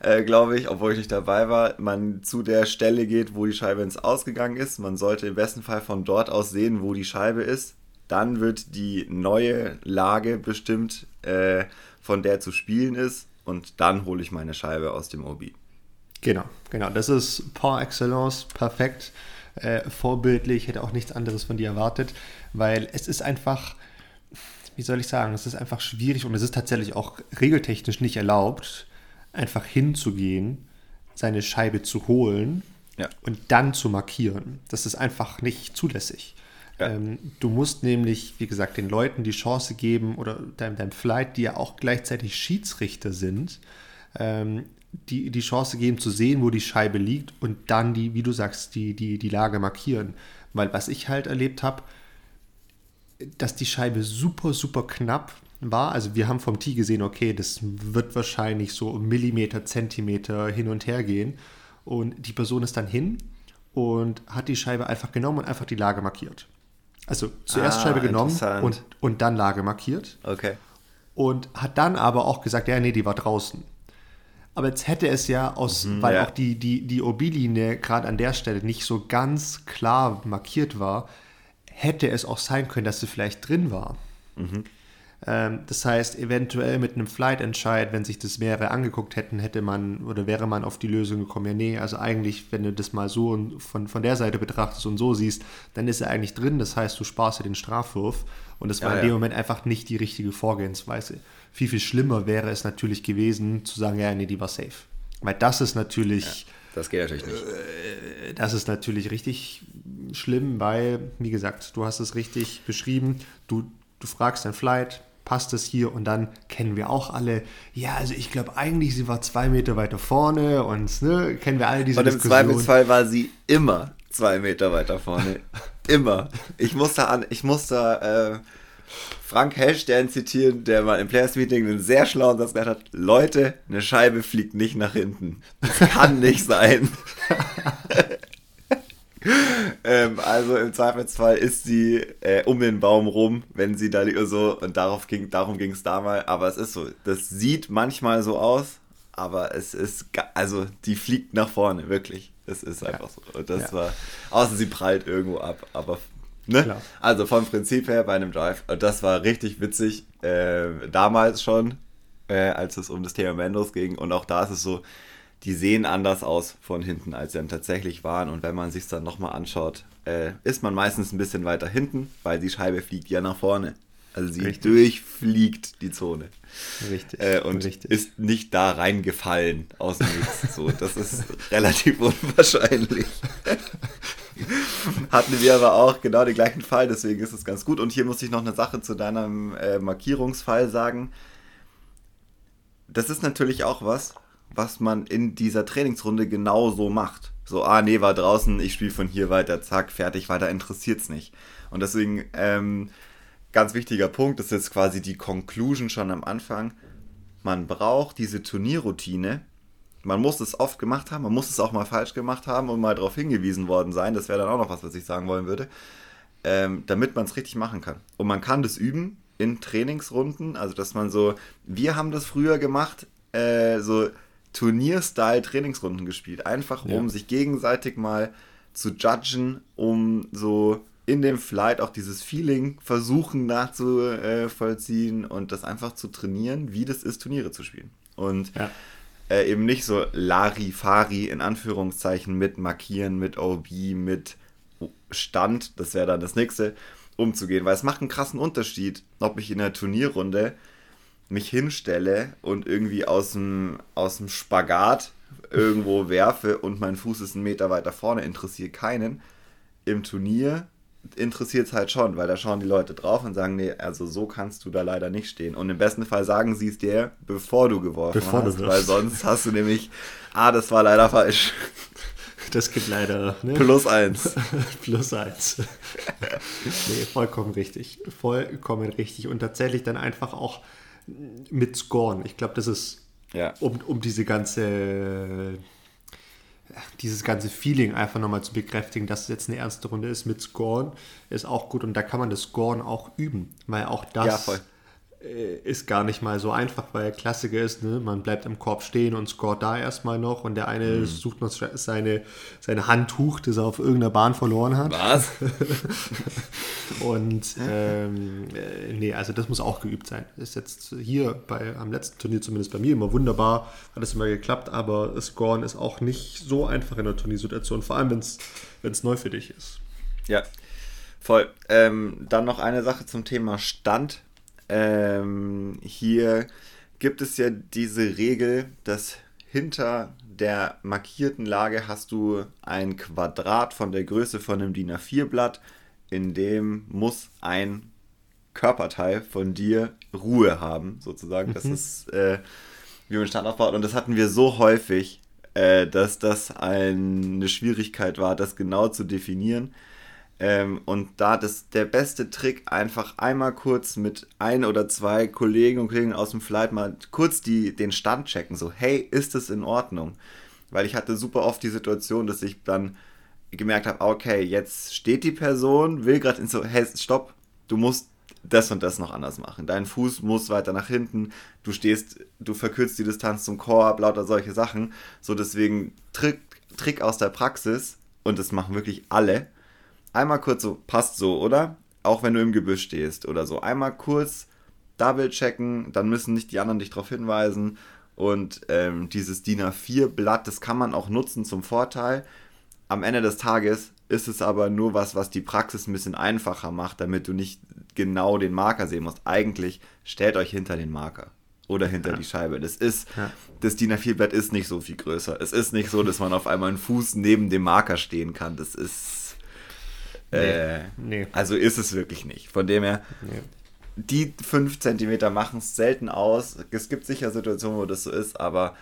äh, glaube ich, obwohl ich nicht dabei war, man zu der Stelle geht, wo die Scheibe ins Ausgegangen ist. Man sollte im besten Fall von dort aus sehen, wo die Scheibe ist. Dann wird die neue Lage bestimmt, äh, von der zu spielen ist. Und dann hole ich meine Scheibe aus dem OB. Genau, genau. Das ist par excellence perfekt äh, vorbildlich, hätte auch nichts anderes von dir erwartet, weil es ist einfach, wie soll ich sagen, es ist einfach schwierig und es ist tatsächlich auch regeltechnisch nicht erlaubt, einfach hinzugehen, seine Scheibe zu holen ja. und dann zu markieren. Das ist einfach nicht zulässig. Ja. Ähm, du musst nämlich, wie gesagt, den Leuten die Chance geben oder deinem, deinem Flight, die ja auch gleichzeitig Schiedsrichter sind, ähm, die, die Chance geben zu sehen, wo die Scheibe liegt und dann die, wie du sagst, die, die, die Lage markieren. Weil was ich halt erlebt habe, dass die Scheibe super, super knapp war. Also wir haben vom Tee gesehen, okay, das wird wahrscheinlich so Millimeter, Zentimeter hin und her gehen. Und die Person ist dann hin und hat die Scheibe einfach genommen und einfach die Lage markiert. Also zuerst ah, Scheibe genommen und, und dann Lage markiert. Okay. Und hat dann aber auch gesagt, ja, nee, die war draußen. Aber jetzt hätte es ja aus, mhm, weil ja. auch die, die, die OB-Linie gerade an der Stelle nicht so ganz klar markiert war, hätte es auch sein können, dass sie vielleicht drin war. Mhm. Ähm, das heißt, eventuell mit einem Flight-Entscheid, wenn sich das mehrere angeguckt hätten, hätte man oder wäre man auf die Lösung gekommen, ja, nee, also eigentlich, wenn du das mal so von, von der Seite betrachtest und so siehst, dann ist er eigentlich drin. Das heißt, du sparst dir den Strafwurf. Und das war ja, in dem ja. Moment einfach nicht die richtige Vorgehensweise. Viel, viel schlimmer wäre es natürlich gewesen, zu sagen, ja, nee, die war safe. Weil das ist natürlich. Ja, das geht natürlich nicht. Äh, das ist natürlich richtig schlimm, weil, wie gesagt, du hast es richtig beschrieben. Du, du fragst dein Flight, passt das hier? Und dann kennen wir auch alle, ja, also ich glaube eigentlich, sie war zwei Meter weiter vorne und ne, kennen wir alle diese Und im Diskussion. Zweifelsfall war sie immer zwei Meter weiter vorne. immer. Ich muss da an, ich muss da äh, Frank Hellstern zitieren, der mal im Players Meeting einen sehr schlauen Satz gesagt hat: Leute, eine Scheibe fliegt nicht nach hinten. Das kann nicht sein. ähm, also im Zweifelsfall ist sie äh, um den Baum rum, wenn sie da so und darauf ging, darum ging es damals. Aber es ist so, das sieht manchmal so aus, aber es ist, also die fliegt nach vorne, wirklich. Es ist einfach so. Und das Ja. war, außer sie prallt irgendwo ab, aber ne? Klar. Also vom Prinzip her bei einem Drive. Und das war richtig witzig, äh, damals schon, äh, als es um das Thema Mendos ging. Und auch da ist es so, die sehen anders aus von hinten, als sie dann tatsächlich waren. Und wenn man sich dann nochmal anschaut, äh, ist man meistens ein bisschen weiter hinten, weil die Scheibe fliegt ja nach vorne. Also sie Richtig. durchfliegt die Zone. Richtig. Äh, und richtig. ist nicht da reingefallen aus dem Nichts. So, das ist relativ unwahrscheinlich. Hatten wir aber auch genau den gleichen Fall, deswegen ist es ganz gut. Und hier muss ich noch eine Sache zu deinem äh, Markierungsfall sagen. Das ist natürlich auch was, was man in dieser Trainingsrunde genauso macht. So, ah, nee, war draußen, ich spiele von hier weiter, zack, fertig, weiter interessiert's nicht. Und deswegen, ähm, ganz wichtiger Punkt, das ist jetzt quasi die Conclusion schon am Anfang. Man braucht diese Turnierroutine. Man muss es oft gemacht haben, man muss es auch mal falsch gemacht haben und mal darauf hingewiesen worden sein. Das wäre dann auch noch was, was ich sagen wollen würde. Ähm, damit man es richtig machen kann. Und man kann das üben in Trainingsrunden. Also, dass man so, wir haben das früher gemacht, äh, so Turnier-Style Trainingsrunden gespielt. Einfach um Ja. sich gegenseitig mal zu judgen, um so in dem Flight auch dieses Feeling versuchen nachzuvollziehen und das einfach zu trainieren, wie das ist, Turniere zu spielen. Und Ja. äh, eben nicht so Larifari in Anführungszeichen mit Markieren, mit OB, mit Stand, das wäre dann das nächste, umzugehen. Weil es macht einen krassen Unterschied, ob ich in der Turnierrunde mich hinstelle und irgendwie aus dem, aus dem Spagat irgendwo werfe und mein Fuß ist einen Meter weiter vorne, interessiert keinen. Im Turnier interessiert es halt schon, weil da schauen die Leute drauf und sagen, nee, also so kannst du da leider nicht stehen. Und im besten Fall sagen sie es dir, bevor du geworfen Bevor du hast, wirfst. weil sonst hast du nämlich, ah, das war leider falsch. Das gibt leider ne? Plus eins. Plus eins. nee, vollkommen richtig. Vollkommen richtig. Und tatsächlich dann einfach auch mit Scoren. Ich glaube, das ist, Ja. um, um diese ganze, dieses ganze Feeling einfach nochmal zu bekräftigen, dass es jetzt eine ernste Runde ist mit Scoren, ist auch gut. Und da kann man das Scoren auch üben, weil auch das Ja, voll. Ist gar nicht mal so einfach, weil Klassiker ist, ne? man bleibt im Korb stehen und scoret da erstmal noch und der eine sucht noch seine, seine Handtuch, das er auf irgendeiner Bahn verloren hat. Was? Und ähm, äh, nee, also das muss auch geübt sein. Ist jetzt hier bei am letzten Turnier zumindest bei mir immer wunderbar, hat es immer geklappt, aber Scoren ist auch nicht so einfach in der Turniersituation, vor allem wenn es neu für dich ist. Ja, voll. Ähm, dann noch eine Sache zum Thema Stand. Ähm, hier gibt es ja diese Regel, dass hinter der markierten Lage hast du ein Quadrat von der Größe von einem DIN A4-Blatt, in dem muss ein Körperteil von dir Ruhe haben, sozusagen. Das ist, äh, wie man Stand aufbaut. Und das hatten wir so häufig, äh, dass das eine Schwierigkeit war, das genau zu definieren. Ähm, und da das der beste Trick, einfach einmal kurz mit ein oder zwei Kollegen und Kollegen aus dem Flight mal kurz die, den Stand checken. So, hey, ist es in Ordnung? Weil ich hatte super oft die Situation, dass ich dann gemerkt habe, okay, jetzt steht die Person, will gerade in so, hey, stopp, du musst das und das noch anders machen. Dein Fuß muss weiter nach hinten, du stehst, du verkürzt die Distanz zum Korb, lauter solche Sachen. So deswegen Trick, Trick aus der Praxis, und das machen wirklich alle, einmal kurz so, passt so, oder? Auch wenn du im Gebüsch stehst oder so. Einmal kurz double checken, dann müssen nicht die anderen dich darauf hinweisen. Und ähm, dieses DIN A4-Blatt, das kann man auch nutzen zum Vorteil. Am Ende des Tages ist es aber nur was, was die Praxis ein bisschen einfacher macht, damit du nicht genau den Marker sehen musst. Eigentlich stellt euch hinter den Marker oder hinter Ja. die Scheibe. Das ist, Ja. das DIN A4-Blatt ist nicht so viel größer. Es ist nicht so, dass man auf einmal einen Fuß neben dem Marker stehen kann. Das ist, äh, Nee. also ist es wirklich nicht. Von dem her, Nee. die 5 cm machen es selten aus. Es gibt sicher Situationen, wo das so ist, aber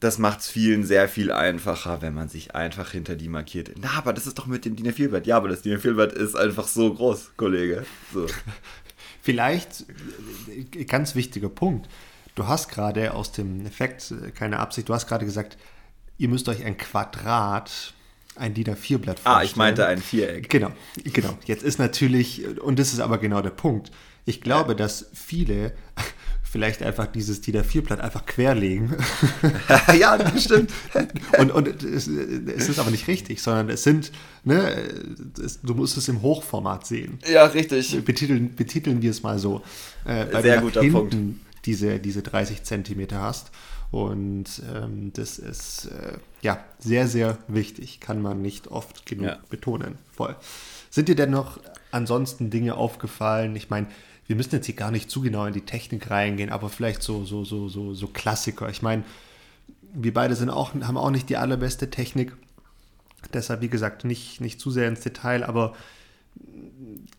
das macht es vielen sehr viel einfacher, wenn man sich einfach hinter die markiert. Na, aber das ist doch mit dem DIN A4-Blatt. Ja, aber das DIN A4-Blatt ist einfach so groß, Kollege. So. Vielleicht, äh, ganz wichtiger Punkt. Du hast gerade aus dem Effekt, äh, keine Absicht, du hast gerade gesagt, ihr müsst euch ein Quadrat, ein DIN A4-Blatt vorstellen. Ah, ich meinte ein Viereck. Genau, genau. Jetzt ist natürlich, und das ist aber genau der Punkt. Ich glaube, ja. dass viele vielleicht einfach dieses DIN A4-Blatt einfach querlegen. ja, das stimmt. und und es, es, ist aber nicht richtig, sondern es sind, ne, es, du musst es im Hochformat sehen. Ja, richtig. Betiteln, betiteln wir es mal so. Äh, Sehr guter Punkt. Diese, diese 30 Zentimeter hast. Und ähm, das ist äh, ja sehr, sehr wichtig. Kann man nicht oft genug ja. betonen. Voll. Sind dir denn noch ansonsten Dinge aufgefallen? Ich meine, wir müssen jetzt hier gar nicht zu genau in die Technik reingehen, aber vielleicht so, so, so, so, so Klassiker. Ich meine, wir beide sind auch, haben auch nicht die allerbeste Technik. Deshalb, wie gesagt, nicht, nicht zu sehr ins Detail, aber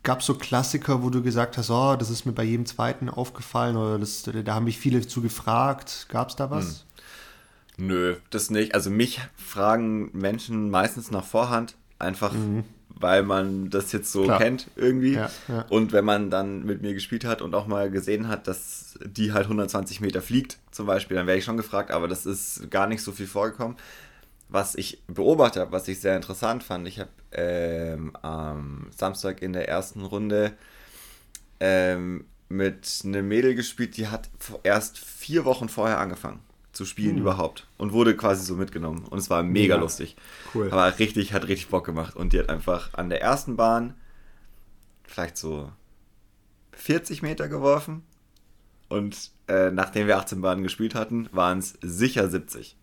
gab es so Klassiker, wo du gesagt hast, oh, das ist mir bei jedem zweiten aufgefallen oder das, da haben mich viele zu gefragt. Gab es da was? Hm. Nö, das nicht. Also mich fragen Menschen meistens nach Vorhand einfach, mhm weil man das jetzt so Klar. kennt irgendwie. Ja, ja. Und wenn man dann mit mir gespielt hat und auch mal gesehen hat, dass die halt 120 Meter fliegt, zum Beispiel, dann wäre ich schon gefragt, aber das ist gar nicht so viel vorgekommen. Was ich beobachtet habe, was ich sehr interessant fand, ich habe ähm, am Samstag in der ersten Runde ähm, mit einem Mädel gespielt, die hat erst vier Wochen vorher angefangen zu spielen mhm. überhaupt und wurde quasi so mitgenommen und es war mega ja. lustig. Cool. Aber richtig, hat richtig Bock gemacht und die hat einfach an der ersten Bahn vielleicht so 40 Meter geworfen und äh, nachdem wir 18 Bahnen gespielt hatten, waren es sicher 70.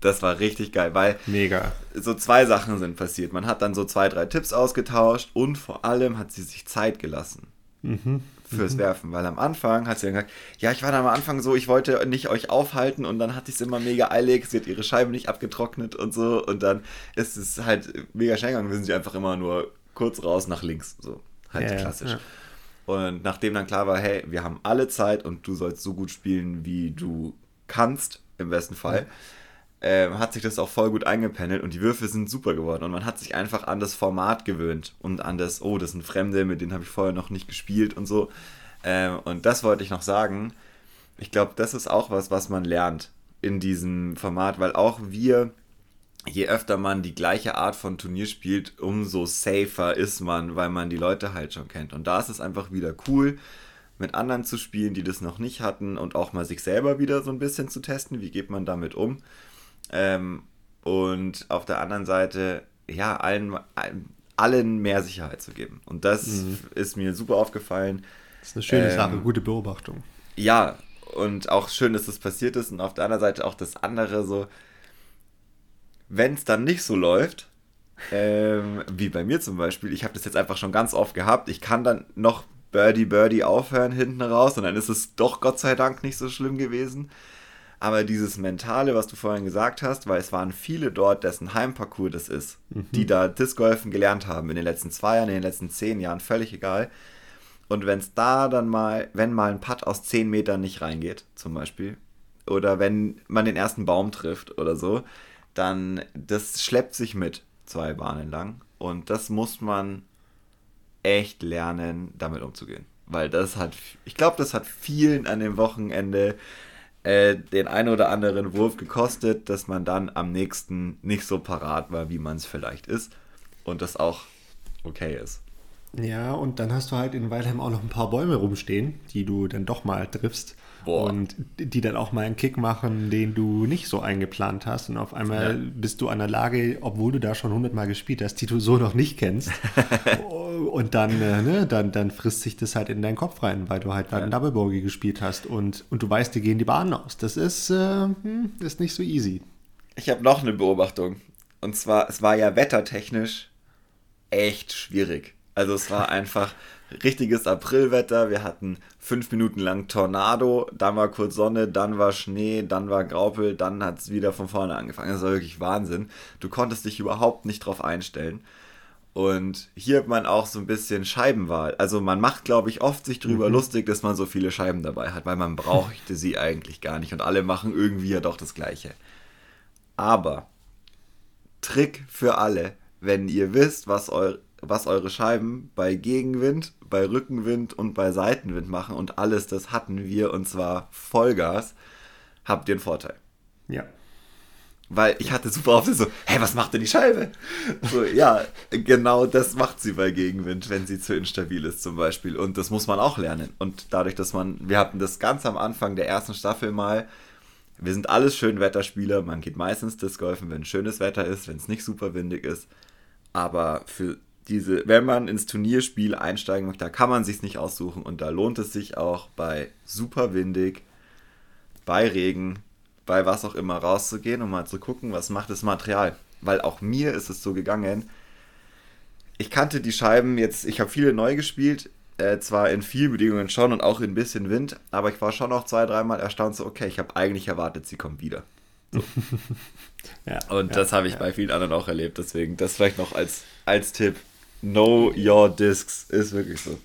Das war richtig geil, weil Mega. so zwei Sachen sind passiert. Man hat dann so zwei, drei Tipps ausgetauscht und vor allem hat sie sich Zeit gelassen. Mhm fürs mhm. Werfen, weil am Anfang hat sie dann gesagt, ja, ich war da am Anfang so, ich wollte nicht euch aufhalten und dann hatte ich es immer mega eilig, sie hat ihre Scheibe nicht abgetrocknet und so und dann ist es halt mega schnell gegangen, wir sind sie einfach immer nur kurz raus nach links, so halt ja, klassisch. Ja. Und nachdem dann klar war, hey, wir haben alle Zeit und du sollst so gut spielen, wie du kannst, im besten Fall, ja äh, hat sich das auch voll gut eingependelt und die Würfe sind super geworden und man hat sich einfach an das Format gewöhnt und an das, oh, das sind Fremde, mit denen habe ich vorher noch nicht gespielt und so. Äh, und das wollte ich noch sagen. Ich glaube, das ist auch was, was man lernt in diesem Format, weil auch wir, je öfter man die gleiche Art von Turnier spielt, umso safer ist man, weil man die Leute halt schon kennt. Und da ist es einfach wieder cool, mit anderen zu spielen, die das noch nicht hatten und auch mal sich selber wieder so ein bisschen zu testen, wie geht man damit um. Ähm, und auf der anderen Seite, ja, allen, allen mehr Sicherheit zu geben. Und das mhm. ist mir super aufgefallen. Das ist eine schöne ähm, Sache, gute Beobachtung. Ja, und auch schön, dass das passiert ist. Und auf der anderen Seite auch das andere, so, wenn es dann nicht so läuft, ähm, wie bei mir zum Beispiel, ich habe das jetzt einfach schon ganz oft gehabt, ich kann dann noch Birdie Birdie aufhören hinten raus und dann ist es doch Gott sei Dank nicht so schlimm gewesen. Aber dieses Mentale, was du vorhin gesagt hast, weil es waren viele dort, dessen Heimparcours das ist, mhm. die da Discgolfen gelernt haben in den letzten zwei Jahren, in den letzten zehn Jahren, völlig egal. Und wenn es da dann mal, wenn mal ein Putt aus zehn Metern nicht reingeht, zum Beispiel, oder wenn man den ersten Baum trifft oder so, dann das schleppt sich mit zwei Bahnen lang. Und das muss man echt lernen, damit umzugehen. Weil das hat, ich glaube, das hat vielen an dem Wochenende äh, den einen oder anderen Wurf gekostet, dass man dann am nächsten nicht so parat war, wie man es vielleicht ist. Und das auch okay ist. Ja, und dann hast du halt in Weilheim auch noch ein paar Bäume rumstehen, die du dann doch mal triffst. Boah. Und die dann auch mal einen Kick machen, den du nicht so eingeplant hast. Und auf einmal ja. bist du an der Lage, obwohl du da schon hundertmal gespielt hast, die du so noch nicht kennst. und dann, äh, ne, dann, dann frisst sich das halt in deinen Kopf rein, weil du halt ja. einen Double Bogey gespielt hast. Und, und du weißt, die gehen die Bahnen aus. Das ist, äh, hm, ist nicht so easy. Ich habe noch eine Beobachtung. Und zwar, es war ja wettertechnisch echt schwierig. Also es war einfach richtiges Aprilwetter. Wir hatten fünf Minuten lang Tornado, dann war kurz Sonne, dann war Schnee, dann war Graupel, dann hat es wieder von vorne angefangen. Das war wirklich Wahnsinn. Du konntest dich überhaupt nicht drauf einstellen. Und hier hat man auch so ein bisschen Scheibenwahl. Also man macht, glaube ich, oft sich darüber mhm. lustig, dass man so viele Scheiben dabei hat, weil man brauchte sie eigentlich gar nicht. Und alle machen irgendwie ja doch das Gleiche. Aber Trick für alle, wenn ihr wisst, was, eu was eure Scheiben bei Gegenwind, bei Rückenwind und bei Seitenwind machen und alles das hatten wir und zwar Vollgas, habt ihr einen Vorteil. Ja. Weil ich hatte super oft so, hey, was macht denn die Scheibe? So, ja, genau das macht sie bei Gegenwind, wenn sie zu instabil ist zum Beispiel. Und das muss man auch lernen. Und dadurch, dass man, wir hatten das ganz am Anfang der ersten Staffel mal, wir sind alles Schönwetterspieler, man geht meistens Disc golfen, wenn schönes Wetter ist, wenn es nicht super windig ist. Aber für diese, wenn man ins Turnierspiel einsteigen möchte, da kann man sich nicht aussuchen und da lohnt es sich auch bei super windig, bei Regen, bei was auch immer rauszugehen und mal zu gucken, was macht das Material. Weil auch mir ist es so gegangen. Ich kannte die Scheiben jetzt, ich habe viele neu gespielt, äh, zwar in vielen Bedingungen schon und auch in ein bisschen Wind, aber ich war schon noch zwei, dreimal erstaunt, so, okay, ich habe eigentlich erwartet, sie kommt wieder. So. ja, und ja, das habe ich ja. bei vielen anderen auch erlebt, deswegen das vielleicht noch als, als Tipp. Know your discs ist wirklich so.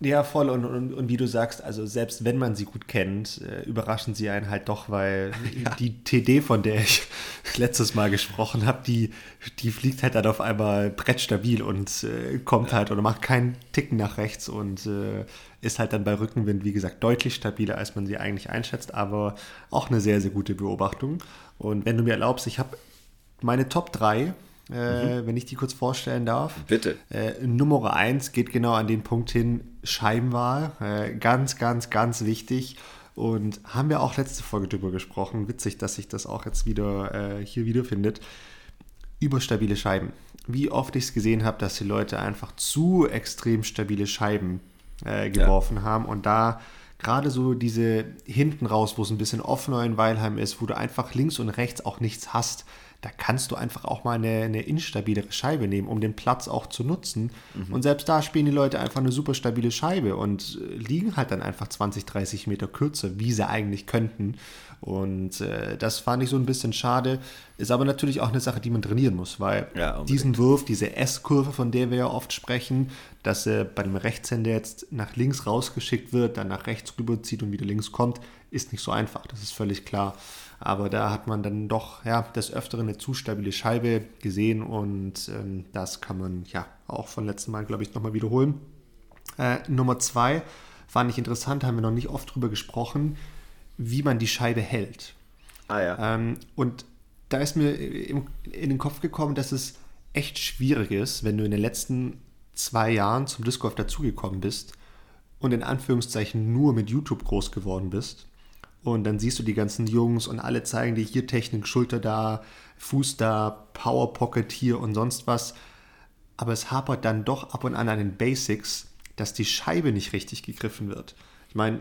Ja, voll. Und, und, und wie du sagst, also selbst wenn man sie gut kennt, äh, überraschen sie einen halt doch, weil ja. die TD, von der ich letztes Mal gesprochen habe, die, die fliegt halt dann auf einmal brettstabil und äh, kommt ja. halt oder macht keinen Ticken nach rechts und äh, ist halt dann bei Rückenwind, wie gesagt, deutlich stabiler, als man sie eigentlich einschätzt, aber auch eine sehr, sehr gute Beobachtung. Und wenn du mir erlaubst, ich habe meine Top 3 äh, mhm. wenn ich die kurz vorstellen darf. Bitte. Äh, Nummer 1 geht genau an den Punkt hin, Scheibenwahl. Äh, ganz, ganz, ganz wichtig. Und haben wir auch letzte Folge drüber gesprochen. Witzig, dass sich das auch jetzt wieder äh, hier wiederfindet. Überstabile Scheiben. Wie oft ich es gesehen habe, dass die Leute einfach zu extrem stabile Scheiben äh, geworfen ja. haben und da gerade so diese hinten raus, wo es ein bisschen offener in Weilheim ist, wo du einfach links und rechts auch nichts hast, da kannst du einfach auch mal eine, eine instabilere Scheibe nehmen, um den Platz auch zu nutzen. Mhm. Und selbst da spielen die Leute einfach eine super stabile Scheibe und äh, liegen halt dann einfach 20, 30 Meter kürzer, wie sie eigentlich könnten. Und äh, das fand ich so ein bisschen schade. Ist aber natürlich auch eine Sache, die man trainieren muss, weil ja, diesen Wurf, diese S-Kurve, von der wir ja oft sprechen, dass er bei dem Rechtshänder jetzt nach links rausgeschickt wird, dann nach rechts rüberzieht und wieder links kommt, ist nicht so einfach. Das ist völlig klar. Aber da hat man dann doch ja, des Öfteren eine zu stabile Scheibe gesehen und ähm, das kann man ja auch von letzten Mal, glaube ich, nochmal wiederholen. Äh, Nummer zwei fand ich interessant, haben wir noch nicht oft drüber gesprochen, wie man die Scheibe hält. Ah ja. Ähm, und da ist mir in den Kopf gekommen, dass es echt schwierig ist, wenn du in den letzten zwei Jahren zum Disc Golf dazugekommen bist und in Anführungszeichen nur mit YouTube groß geworden bist und dann siehst du die ganzen Jungs und alle zeigen dir hier Technik, Schulter da, Fuß da, Power Pocket hier und sonst was. Aber es hapert dann doch ab und an an den Basics, dass die Scheibe nicht richtig gegriffen wird. Ich meine,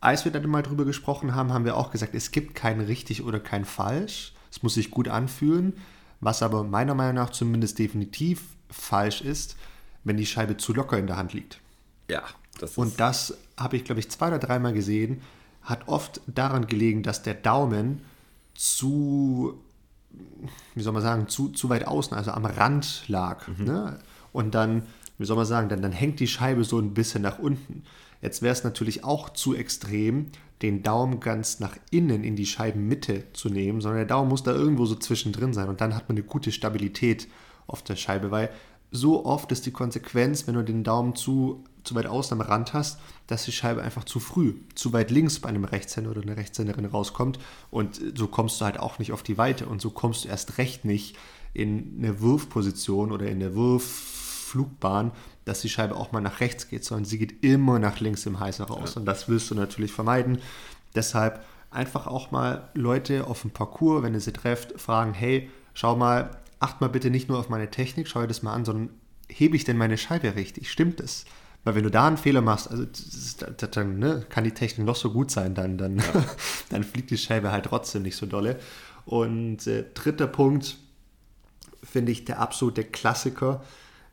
als wir dann mal drüber gesprochen haben, haben wir auch gesagt, es gibt kein richtig oder kein falsch. Es muss sich gut anfühlen. Was aber meiner Meinung nach zumindest definitiv falsch ist, wenn die Scheibe zu locker in der Hand liegt. Ja, das ist. Und das habe ich, glaube ich, zwei oder dreimal gesehen, hat oft daran gelegen, dass der Daumen zu, wie soll man sagen, zu, zu weit außen, also am Rand lag. Mhm. Ne? Und dann, wie soll man sagen, dann, dann hängt die Scheibe so ein bisschen nach unten. Jetzt wäre es natürlich auch zu extrem, den Daumen ganz nach innen in die Scheibenmitte zu nehmen, sondern der Daumen muss da irgendwo so zwischendrin sein und dann hat man eine gute Stabilität auf der Scheibe, weil so oft ist die Konsequenz, wenn du den Daumen zu zu weit außen am Rand hast, dass die Scheibe einfach zu früh, zu weit links bei einem Rechtshänder oder einer Rechtshänderin rauskommt. Und so kommst du halt auch nicht auf die Weite und so kommst du erst recht nicht in eine Wurfposition oder in der Wurfflugbahn, dass die Scheibe auch mal nach rechts geht, sondern sie geht immer nach links im Heißer raus. Ja. Und das willst du natürlich vermeiden. Deshalb einfach auch mal Leute auf dem Parcours, wenn ihr sie trefft, fragen, hey, schau mal, acht mal bitte nicht nur auf meine Technik, schau dir das mal an, sondern hebe ich denn meine Scheibe richtig? Stimmt es? Weil wenn du da einen Fehler machst, also dann ne, kann die Technik noch so gut sein, dann, dann, ja. dann fliegt die Scheibe halt trotzdem nicht so dolle. Und äh, dritter Punkt finde ich der absolute Klassiker.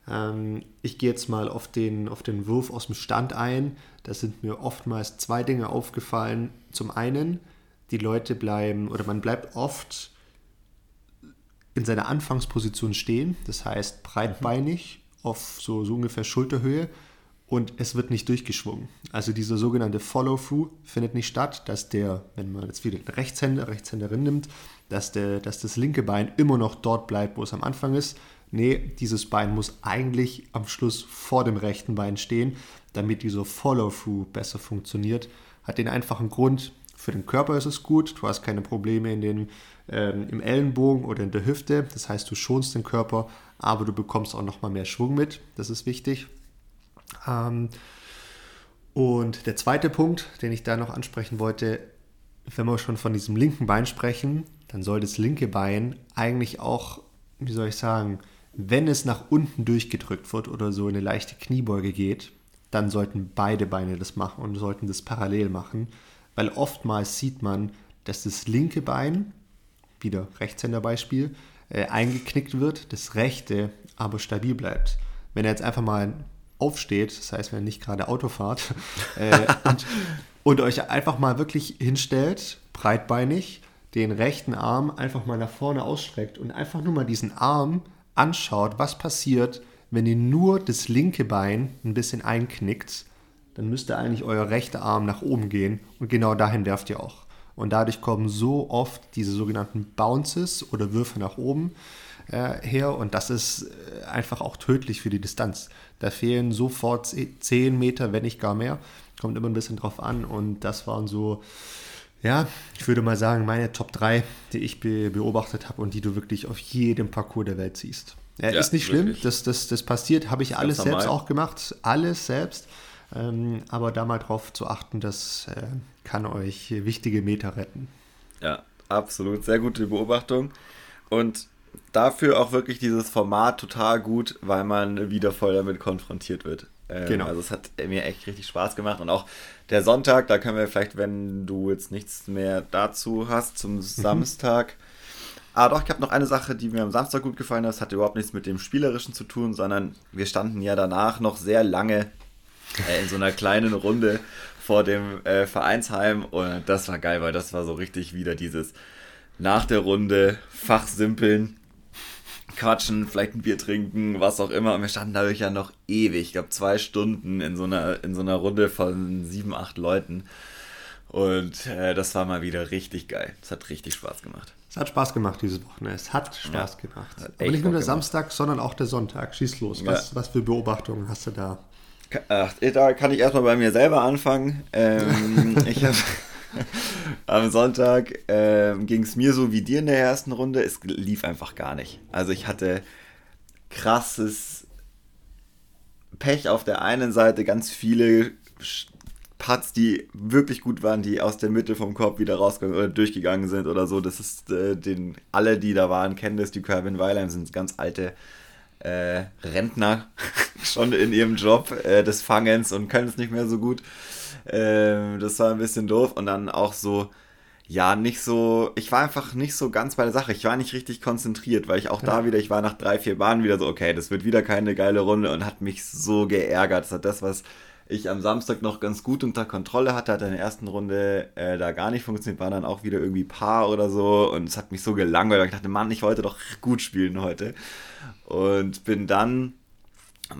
Ähm, ich gehe jetzt mal auf den, auf den Wurf aus dem Stand ein. Da sind mir oftmals zwei Dinge aufgefallen. Zum einen, die Leute bleiben oder man bleibt oft in seiner Anfangsposition stehen, das heißt breitbeinig auf so, so ungefähr Schulterhöhe und es wird nicht durchgeschwungen. Also dieser sogenannte Follow-through findet nicht statt, dass der, wenn man jetzt wieder Rechtshänder, Rechtshänderin nimmt, dass, der, dass das linke Bein immer noch dort bleibt, wo es am Anfang ist. Nee, dieses Bein muss eigentlich am Schluss vor dem rechten Bein stehen, damit dieser Follow-through besser funktioniert. Hat den einfachen Grund, für den Körper ist es gut, du hast keine Probleme in den, ähm, im Ellenbogen oder in der Hüfte, das heißt, du schonst den Körper, aber du bekommst auch nochmal mehr Schwung mit, das ist wichtig. Ähm, und der zweite Punkt, den ich da noch ansprechen wollte, wenn wir schon von diesem linken Bein sprechen, dann soll das linke Bein eigentlich auch, wie soll ich sagen, wenn es nach unten durchgedrückt wird oder so in eine leichte Kniebeuge geht, dann sollten beide Beine das machen und sollten das parallel machen, weil oftmals sieht man, dass das linke Bein, wieder Rechtshänderbeispiel, äh, eingeknickt wird, das rechte aber stabil bleibt. Wenn er jetzt einfach mal aufsteht, das heißt, wenn ihr nicht gerade Auto fahrt, äh, und, und euch einfach mal wirklich hinstellt, breitbeinig, den rechten Arm einfach mal nach vorne ausstreckt und einfach nur mal diesen Arm anschaut, was passiert, wenn ihr nur das linke Bein ein bisschen einknickt, dann müsste eigentlich euer rechter Arm nach oben gehen und genau dahin werft ihr auch. Und dadurch kommen so oft diese sogenannten Bounces oder Würfe nach oben äh, her und das ist äh, einfach auch tödlich für die Distanz. Da fehlen sofort 10 Meter, wenn nicht gar mehr. Kommt immer ein bisschen drauf an und das waren so, ja, ich würde mal sagen, meine Top 3, die ich be beobachtet habe und die du wirklich auf jedem Parcours der Welt siehst. Ja, ja ist nicht schlimm, das, das, das passiert, habe ich alles selbst auch gemacht, alles selbst. Ähm, aber da mal drauf zu achten, das äh, kann euch wichtige Meter retten. Ja, absolut. Sehr gute Beobachtung. Und dafür auch wirklich dieses Format total gut, weil man wieder voll damit konfrontiert wird. Ähm, genau. Also es hat mir echt richtig Spaß gemacht und auch der Sonntag, da können wir vielleicht, wenn du jetzt nichts mehr dazu hast, zum mhm. Samstag. Ah, doch, ich habe noch eine Sache, die mir am Samstag gut gefallen hat. Das hatte überhaupt nichts mit dem Spielerischen zu tun, sondern wir standen ja danach noch sehr lange äh, in so einer kleinen Runde vor dem äh, Vereinsheim und das war geil, weil das war so richtig wieder dieses nach der Runde Fachsimpeln quatschen, vielleicht ein Bier trinken, was auch immer. Und wir standen dadurch ja noch ewig, ich glaube zwei Stunden in so einer, in so einer Runde von sieben, acht Leuten. Und äh, das war mal wieder richtig geil. Es hat richtig Spaß gemacht. Es hat Spaß gemacht dieses Wochenende. Es hat Spaß ja, gemacht. Hat Aber nicht nur der gemacht. Samstag, sondern auch der Sonntag. Schieß los. Was, ja. was für Beobachtungen hast du da? Ach, da kann ich erstmal bei mir selber anfangen. Ähm, ich habe am Sonntag ähm, ging es mir so wie dir in der ersten Runde. Es lief einfach gar nicht. Also ich hatte krasses Pech auf der einen Seite, ganz viele Putts, die wirklich gut waren, die aus der Mitte vom Korb wieder rausgegangen oder durchgegangen sind oder so. Das ist äh, den alle, die da waren, kennen das. Die Calvin Weilheim sind ganz alte äh, Rentner schon in ihrem Job äh, des Fangens und können es nicht mehr so gut. Ähm, das war ein bisschen doof und dann auch so, ja, nicht so, ich war einfach nicht so ganz bei der Sache. Ich war nicht richtig konzentriert, weil ich auch ja. da wieder, ich war nach drei, vier Bahnen wieder so, okay, das wird wieder keine geile Runde und hat mich so geärgert. Das hat das, was ich am Samstag noch ganz gut unter Kontrolle hatte, hat in der ersten Runde äh, da gar nicht funktioniert, war dann auch wieder irgendwie Paar oder so und es hat mich so gelangweilt, weil ich dachte, Mann, ich wollte doch gut spielen heute. Und bin dann,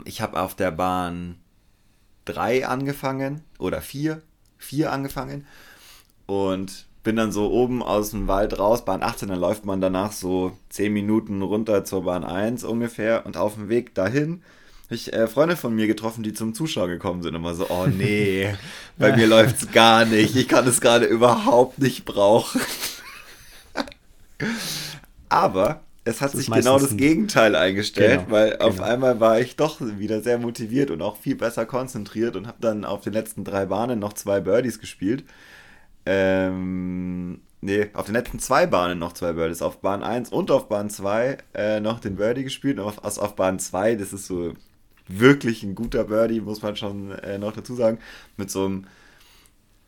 ich habe auf der Bahn drei angefangen oder vier, vier angefangen und bin dann so oben aus dem Wald raus, Bahn 18, dann läuft man danach so 10 Minuten runter zur Bahn 1 ungefähr und auf dem Weg dahin habe ich äh, Freunde von mir getroffen, die zum Zuschauer gekommen sind und immer so, oh nee, bei mir läuft es gar nicht, ich kann es gerade überhaupt nicht brauchen. Aber es hat sich genau das Gegenteil eingestellt, genau, weil auf genau. einmal war ich doch wieder sehr motiviert und auch viel besser konzentriert und habe dann auf den letzten drei Bahnen noch zwei Birdies gespielt. Ähm, nee, auf den letzten zwei Bahnen noch zwei Birdies. Auf Bahn 1 und auf Bahn 2 äh, noch den Birdie gespielt. Und auf, also auf Bahn 2, das ist so wirklich ein guter Birdie, muss man schon äh, noch dazu sagen. Mit so einem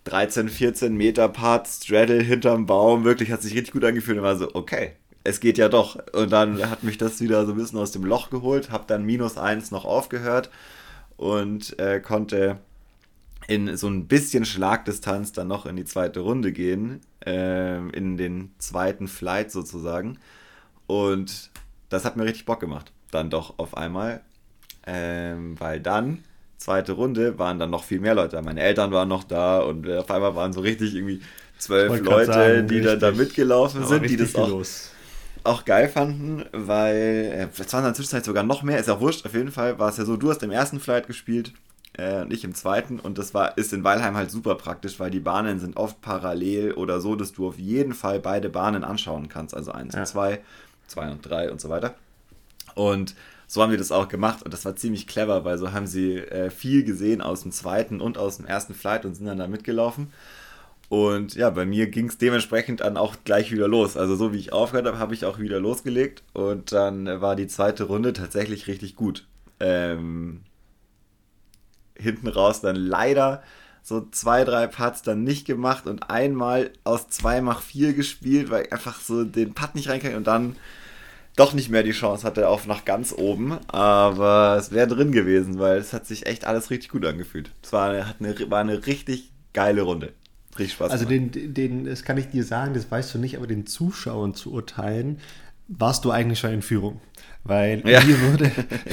13, 14 Meter Part Straddle hinterm Baum. Wirklich hat sich richtig gut angefühlt und war so, okay, es geht ja doch. Und dann hat mich das wieder so ein bisschen aus dem Loch geholt, habe dann minus eins noch aufgehört und äh, konnte in so ein bisschen Schlagdistanz dann noch in die zweite Runde gehen, äh, in den zweiten Flight sozusagen. Und das hat mir richtig Bock gemacht, dann doch auf einmal. ähm, weil dann, zweite Runde, waren dann noch viel mehr Leute. Meine Eltern waren noch da und auf einmal waren so richtig irgendwie zwölf Leute, sagen, die dann da mitgelaufen sind, die das auch, los. Auch geil fanden, weil es waren in der Zwischenzeit sogar noch mehr, ist ja wurscht, auf jeden Fall war es ja so, du hast im ersten Flight gespielt äh, und ich im zweiten und das war, ist in Weilheim halt super praktisch, weil die Bahnen sind oft parallel oder so, dass du auf jeden Fall beide Bahnen anschauen kannst, also eins ja. und zwei, zwei und drei und so weiter. Und so haben wir das auch gemacht und das war ziemlich clever, weil so haben sie äh, viel gesehen aus dem zweiten und aus dem ersten Flight und sind dann da mitgelaufen. Und ja, bei mir ging es dementsprechend dann auch gleich wieder los. Also so wie ich aufgehört habe, habe ich auch wieder losgelegt und dann war die zweite Runde tatsächlich richtig gut. Ähm, hinten raus dann leider so zwei, drei Putts dann nicht gemacht und einmal aus zwei mach vier gespielt, weil ich einfach so den Putt nicht reinkam und dann doch nicht mehr die Chance hatte auf nach ganz oben. Aber es wäre drin gewesen, weil es hat sich echt alles richtig gut angefühlt. Es war eine, eine, war eine richtig geile Runde. Richtig Spaß. Also den, den, das kann ich dir sagen, das weißt du nicht, aber den Zuschauern zu urteilen, warst du eigentlich schon in Führung. Weil ja. mir, wurde,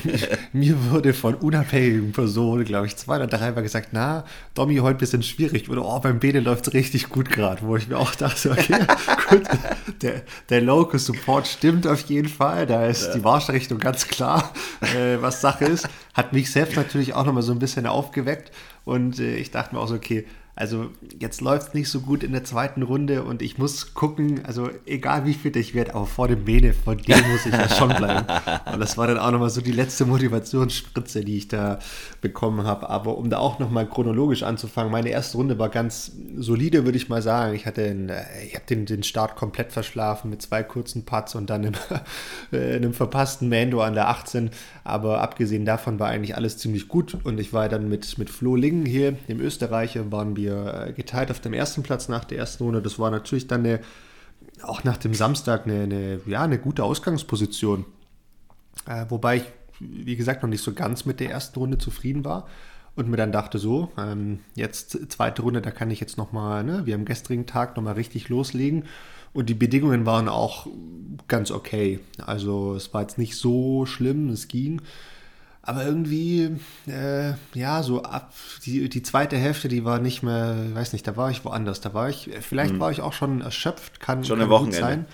mir wurde von unabhängigen Personen, glaube ich, zwei oder dreimal gesagt, na, Domi, heute ein bisschen schwierig. Oder, oh, beim Bene läuft es richtig gut gerade. Wo ich mir auch dachte, okay, gut, der, der Local Support stimmt auf jeden Fall. Da ist ja. die Marschrichtung ganz klar, äh, was Sache ist. Hat mich selbst natürlich auch nochmal so ein bisschen aufgeweckt. Und äh, ich dachte mir auch so, okay, also jetzt läuft es nicht so gut in der zweiten Runde und ich muss gucken, also egal wie fit ich werde, aber vor dem Bene, von dem muss ich ja schon bleiben. Und das war dann auch nochmal so die letzte Motivationsspritze, die ich da bekommen habe. Aber um da auch nochmal chronologisch anzufangen, meine erste Runde war ganz solide, würde ich mal sagen. Ich hatte einen, äh, ich habe den, den Start komplett verschlafen mit zwei kurzen Putts und dann einem, äh, einem verpassten Mando an der 18. Aber abgesehen davon war eigentlich alles ziemlich gut und ich war dann mit, mit Flo Lingen hier, dem Österreicher, waren wir wir äh, geteilt auf dem ersten Platz nach der ersten Runde. Das war natürlich dann eine, auch nach dem Samstag eine, eine ja, eine gute Ausgangsposition. Äh, wobei ich, wie gesagt, noch nicht so ganz mit der ersten Runde zufrieden war und mir dann dachte so, ähm, jetzt zweite Runde, da kann ich jetzt nochmal, ne, wie am gestrigen Tag, nochmal richtig loslegen. Und die Bedingungen waren auch ganz okay. Also es war jetzt nicht so schlimm, es ging. Aber irgendwie, äh, ja, so ab die, die zweite Hälfte, die war nicht mehr, weiß nicht, da war ich woanders. Da war ich, vielleicht mhm. war ich auch schon erschöpft, kann, schon kann Wochenende. sein.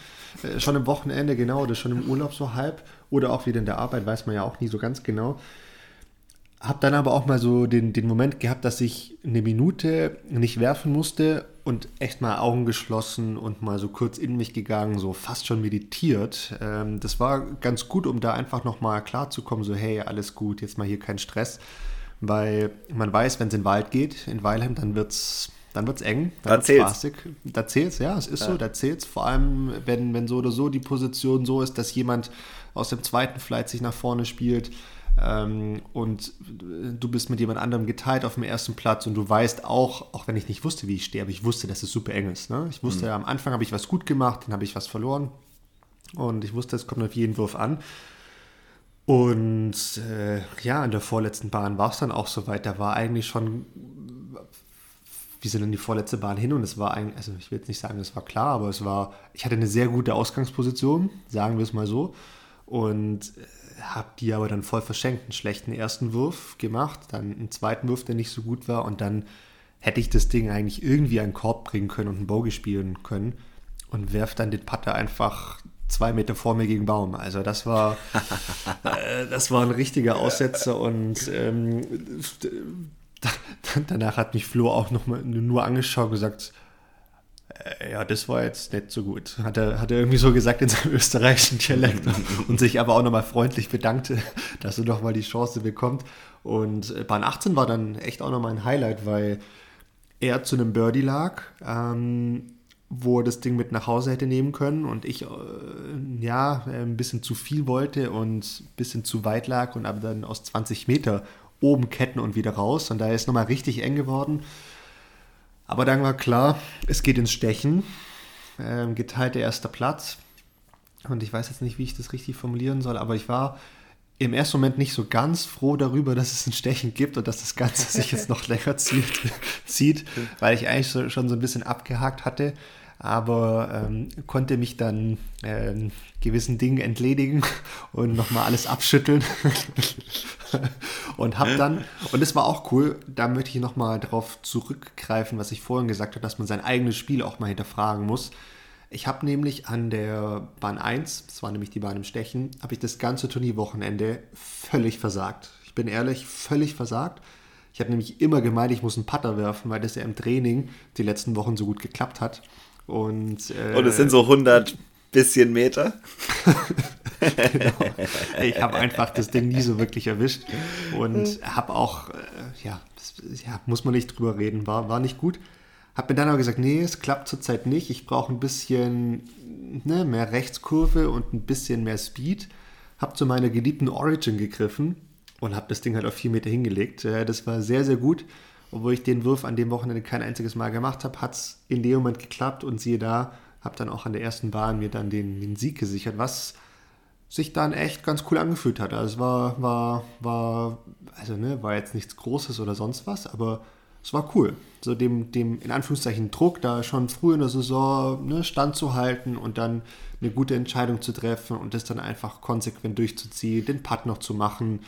Äh, schon im Wochenende, genau, oder schon im Urlaub so halb. Oder auch wieder in der Arbeit, weiß man ja auch nie so ganz genau. Hab dann aber auch mal so den, den Moment gehabt, dass ich eine Minute nicht werfen musste und echt mal Augen geschlossen und mal so kurz in mich gegangen, so fast schon meditiert. Ähm, das war ganz gut, um da einfach nochmal klarzukommen, so hey, alles gut, jetzt mal hier kein Stress. Weil man weiß, wenn es in den Wald geht, in Weilheim, dann wird es dann wird's eng, dann da zählt's. spaßig. Da zählt's, ja, es ist ja. so, da zählt's. Vor allem, wenn, wenn so oder so die Position so ist, dass jemand aus dem zweiten Flight sich nach vorne spielt ähm, und du bist mit jemand anderem geteilt auf dem ersten Platz und du weißt auch, auch wenn ich nicht wusste, wie ich stehe, aber ich wusste, dass es super eng ist. Ne? Ich wusste, mhm. am Anfang habe ich was gut gemacht, dann habe ich was verloren und ich wusste, es kommt auf jeden Wurf an. Und äh, ja, in der vorletzten Bahn war es dann auch soweit. Da war eigentlich schon, wir sind in die vorletzte Bahn hin und es war eigentlich, also ich will jetzt nicht sagen, es war klar, aber es war, ich hatte eine sehr gute Ausgangsposition, sagen wir es mal so. Und äh, habe die aber dann voll verschenkt. Einen schlechten ersten Wurf gemacht, dann einen zweiten Wurf, der nicht so gut war und dann hätte ich das Ding eigentlich irgendwie einen Korb bringen können und einen Bogey spielen können und werf dann den Putter einfach zwei Meter vor mir gegen Baum. Also das war, äh, das war ein richtiger Aussetzer und ähm, danach hat mich Flo auch noch mal nur angeschaut und gesagt, ja, das war jetzt nicht so gut. Hat er, hat er irgendwie so gesagt in seinem österreichischen Dialekt und sich aber auch nochmal freundlich bedankte, dass er nochmal die Chance bekommt. Und äh, Bahn 18 war dann echt auch nochmal ein Highlight, weil er zu einem Birdie lag, ähm, wo er das Ding mit nach Hause hätte nehmen können und ich äh, ja ein bisschen zu viel wollte und ein bisschen zu weit lag und aber dann aus 20 Meter oben ketten und wieder raus. Und da ist nochmal richtig eng geworden. Aber dann war klar, es geht ins Stechen. Ähm, geteilter erster Platz. Und ich weiß jetzt nicht, wie ich das richtig formulieren soll, aber ich war im ersten Moment nicht so ganz froh darüber, dass es ein Stechen gibt und dass das Ganze sich jetzt noch länger zieht, zieht weil ich eigentlich so, schon so ein bisschen abgehakt hatte, aber ähm, konnte mich dann ähm, gewissen Dingen entledigen und nochmal alles abschütteln und habe dann, und das war auch cool, da möchte ich nochmal darauf zurückgreifen, was ich vorhin gesagt habe, dass man sein eigenes Spiel auch mal hinterfragen muss. Ich habe nämlich an der Bahn 1, das war nämlich die Bahn im Stechen, habe ich das ganze Turnierwochenende völlig versagt. Ich bin ehrlich, völlig versagt. Ich habe nämlich immer gemeint, ich muss einen Putter werfen, weil das ja im Training die letzten Wochen so gut geklappt hat. Und, äh, Und es sind so 100 bisschen Meter. genau. Ich habe einfach das Ding nie so wirklich erwischt und habe auch, äh, ja, das, ja, muss man nicht drüber reden, war, war nicht gut. Habe mir dann aber gesagt, nee, es klappt zurzeit nicht. Ich brauche ein bisschen ne, mehr Rechtskurve und ein bisschen mehr Speed. Habe zu meiner geliebten Origin gegriffen und habe das Ding halt auf vier Meter hingelegt. Äh, das war sehr, sehr gut. Obwohl ich den Wurf an dem Wochenende kein einziges Mal gemacht habe, hat es in dem Moment geklappt und siehe da, habe dann auch an der ersten Bahn mir dann den, den Sieg gesichert, was sich dann echt ganz cool angefühlt hat. Also es war, war, war, also ne, war jetzt nichts Großes oder sonst was, aber es war cool. So dem, dem in Anführungszeichen Druck, da schon früh in der Saison ne, standzuhalten und dann eine gute Entscheidung zu treffen und das dann einfach konsequent durchzuziehen, den Putt noch zu machen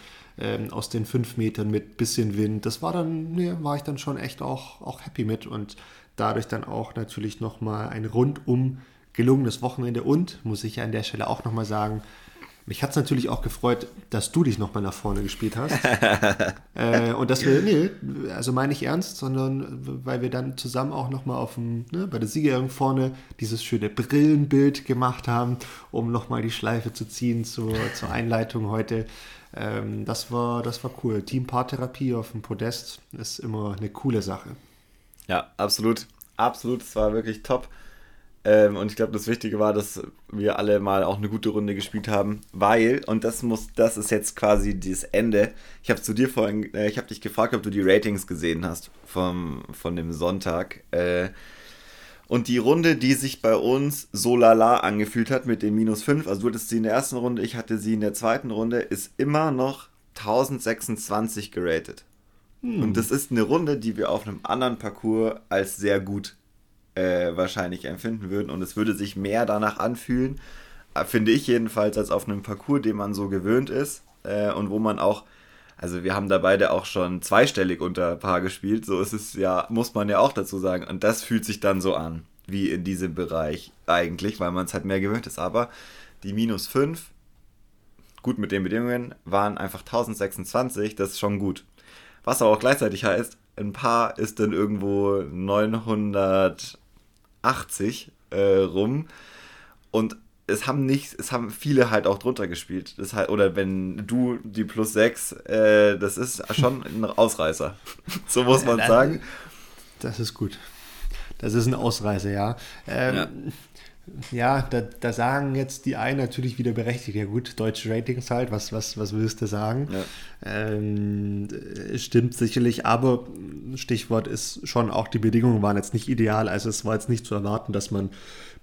ähm, aus den fünf Metern mit bisschen Wind. Das war dann, ne, war ich dann schon echt auch, auch happy mit und dadurch dann auch natürlich nochmal ein rundum gelungenes Wochenende und, muss ich ja an der Stelle auch nochmal sagen, mich hat es natürlich auch gefreut, dass du dich nochmal nach vorne gespielt hast. äh, und dass wir, nee, also meine ich ernst, sondern weil wir dann zusammen auch nochmal auf dem, ne, bei der Siegerehrung vorne dieses schöne Brillenbild gemacht haben, um nochmal die Schleife zu ziehen zur, zur Einleitung heute. Ähm, das, war, das war cool. Team-Paartherapie auf dem Podest ist immer eine coole Sache. Ja, absolut. Absolut. Es war wirklich top. Ähm, und ich glaube, das Wichtige war, dass wir alle mal auch eine gute Runde gespielt haben, weil, und das muss, das ist jetzt quasi das Ende. Ich habe zu dir vorhin, äh, ich habe dich gefragt, ob du die Ratings gesehen hast vom, von dem Sonntag. Äh, und die Runde, die sich bei uns so lala angefühlt hat mit dem minus 5, also du hattest sie in der ersten Runde, ich hatte sie in der zweiten Runde, ist immer noch 1026 geratet. Hm. Und das ist eine Runde, die wir auf einem anderen Parcours als sehr gut äh, wahrscheinlich empfinden würden. Und es würde sich mehr danach anfühlen, äh, finde ich jedenfalls, als auf einem Parcours, den man so gewöhnt ist äh, und wo man auch, also wir haben da beide auch schon zweistellig unter Paar gespielt, so ist es ja, muss man ja auch dazu sagen. Und das fühlt sich dann so an, wie in diesem Bereich eigentlich, weil man es halt mehr gewöhnt ist. Aber die minus 5, gut mit den Bedingungen, waren einfach 1026, das ist schon gut. Was aber auch gleichzeitig heißt, ein Paar ist dann irgendwo 900 80 äh, rum. Und es haben nicht, es haben viele halt auch drunter gespielt. Das halt, oder wenn du die plus 6, äh, das ist schon ein Ausreißer. so muss man sagen. Das ist gut. Das ist ein Ausreißer, ja. Ähm, ja ja, da, da, sagen jetzt die einen natürlich wieder berechtigt, ja gut, deutsche Ratings halt, was, was, was willst du sagen? Ja. Ähm, stimmt sicherlich, aber Stichwort ist schon auch, die Bedingungen waren jetzt nicht ideal, also es war jetzt nicht zu erwarten, dass man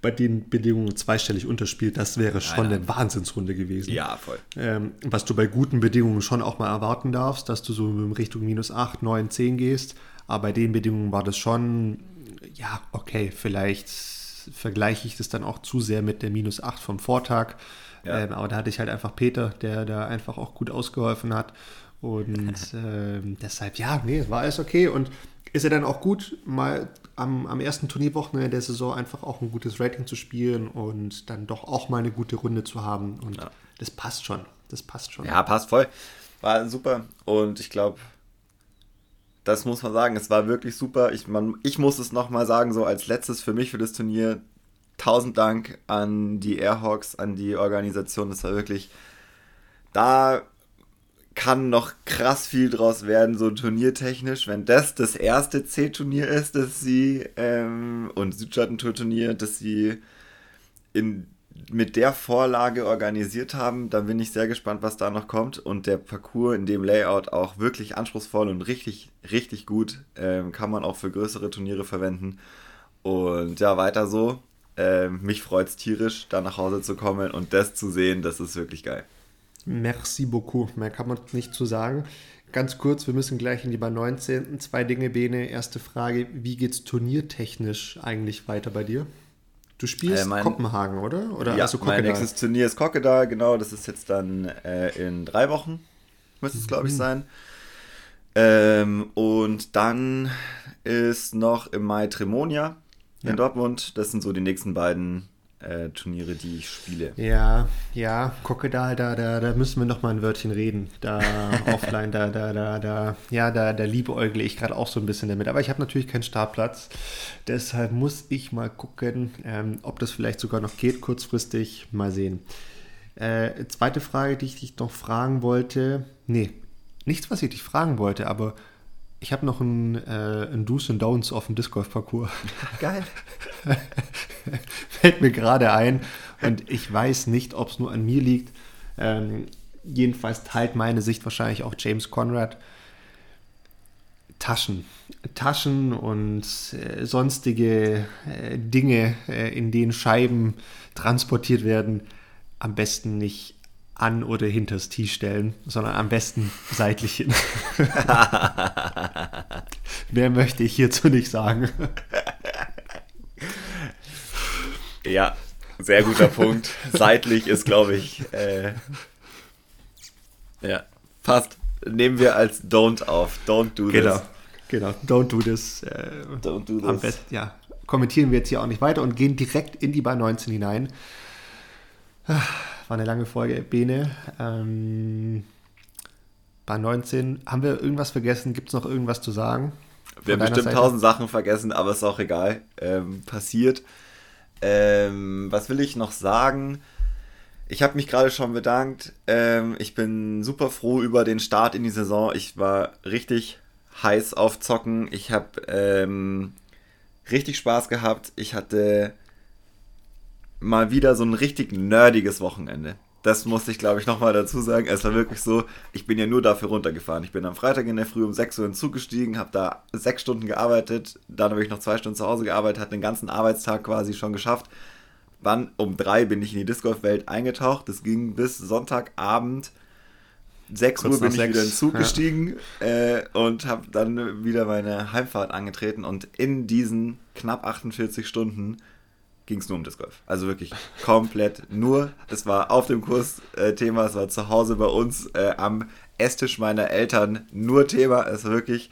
bei den Bedingungen zweistellig unterspielt, das wäre schon nein, nein. eine Wahnsinnsrunde gewesen. Ja, voll. Ähm, was du bei guten Bedingungen schon auch mal erwarten darfst, dass du so in Richtung minus 8, 9, 10 gehst, aber bei den Bedingungen war das schon, ja, okay, vielleicht vergleiche ich das dann auch zu sehr mit der minus 8 vom Vortag. Ja. Ähm, aber da hatte ich halt einfach Peter, der da einfach auch gut ausgeholfen hat. Und ähm, deshalb, ja, nee, war alles okay. Und ist ja dann auch gut, mal am, am ersten Turnierwochenende der Saison einfach auch ein gutes Rating zu spielen und dann doch auch mal eine gute Runde zu haben. Und ja. das passt schon. Das passt schon. Ja, passt voll. War super. Und ich glaube, das muss man sagen, es war wirklich super. Ich, man, ich muss es nochmal sagen, so als letztes für mich für das Turnier. Tausend Dank an die Airhawks, an die Organisation. Das war wirklich, da kann noch krass viel draus werden, so turniertechnisch. Wenn das das erste C-Turnier ist, das sie, ähm, und Südstaaten-Tour-Turnier, das sie in mit der Vorlage organisiert haben. Da bin ich sehr gespannt, was da noch kommt. Und der Parcours in dem Layout auch wirklich anspruchsvoll und richtig, richtig gut. Ähm, kann man auch für größere Turniere verwenden. Und ja, weiter so. Ähm, mich freut es tierisch, da nach Hause zu kommen und das zu sehen, das ist wirklich geil. Merci beaucoup. Mehr kann man nicht zu sagen. Ganz kurz, wir müssen gleich in die Bahn 19. Zwei Dinge, Bene. Erste Frage: Wie geht es turniertechnisch eigentlich weiter bei dir? Du spielst äh, mein, Kopenhagen, oder? oder ja, also mein nächstes Turnier ist Kokkedal, genau. Das ist jetzt dann äh, in drei Wochen. müsste es, glaube ich, mhm. sein. Ähm, und dann ist noch im Mai Tremonia in ja. Dortmund. Das sind so die nächsten beiden äh, Turniere, die ich spiele. Ja, ja, gucke da, da, da, da müssen wir noch mal ein Wörtchen reden. Da offline, da, da, da, da, ja, da, da liebäugle ich gerade auch so ein bisschen damit. Aber ich habe natürlich keinen Startplatz. Deshalb muss ich mal gucken, ähm, ob das vielleicht sogar noch geht, kurzfristig. Mal sehen. Äh, zweite Frage, die ich dich noch fragen wollte. Nee, nichts, was ich dich fragen wollte, aber ich habe noch ein, äh, ein Do's und Don'ts auf dem Disc Golf Parcours. Geil. Fällt mir gerade ein und ich weiß nicht, ob es nur an mir liegt. Ähm, jedenfalls teilt meine Sicht wahrscheinlich auch James Conrad. Taschen. Taschen und äh, sonstige äh, Dinge, äh, in denen Scheiben transportiert werden, am besten nicht an oder hinters Tee stellen, sondern am besten seitlich hin. Mehr möchte ich hierzu nicht sagen. Ja, sehr guter Punkt. Seitlich ist, glaube ich, äh, ja, passt. Nehmen wir als Don't auf. Don't do genau, this. Genau, don't do this. Äh, don't do this. Am besten, ja. Kommentieren wir jetzt hier auch nicht weiter und gehen direkt in die Bar 19 hinein. War eine lange Folge, Bene. Ähm, bei 19. Haben wir irgendwas vergessen? Gibt es noch irgendwas zu sagen? Wir haben bestimmt tausend Sachen vergessen, aber ist auch egal. Ähm, passiert. Ähm, was will ich noch sagen? Ich habe mich gerade schon bedankt. Ähm, ich bin super froh über den Start in die Saison. Ich war richtig heiß auf Zocken. Ich habe ähm, richtig Spaß gehabt. Ich hatte mal wieder so ein richtig nerdiges Wochenende. Das musste ich, glaube ich, nochmal dazu sagen. Es war wirklich so, ich bin ja nur dafür runtergefahren. Ich bin am Freitag in der Früh um 6 Uhr in den Zug gestiegen, habe da sechs Stunden gearbeitet, dann habe ich noch zwei Stunden zu Hause gearbeitet, hatte den ganzen Arbeitstag quasi schon geschafft. Wann um drei bin ich in die Disc Golf Welt eingetaucht. Das ging bis Sonntagabend 6 Uhr bin ich 6. wieder in den Zug ja. gestiegen äh, und habe dann wieder meine Heimfahrt angetreten und in diesen knapp 48 Stunden ging es nur um Disc Golf. Also wirklich komplett nur. Es war auf dem Kurs äh, Thema, es war zu Hause bei uns äh, am Esstisch meiner Eltern nur Thema. Es war wirklich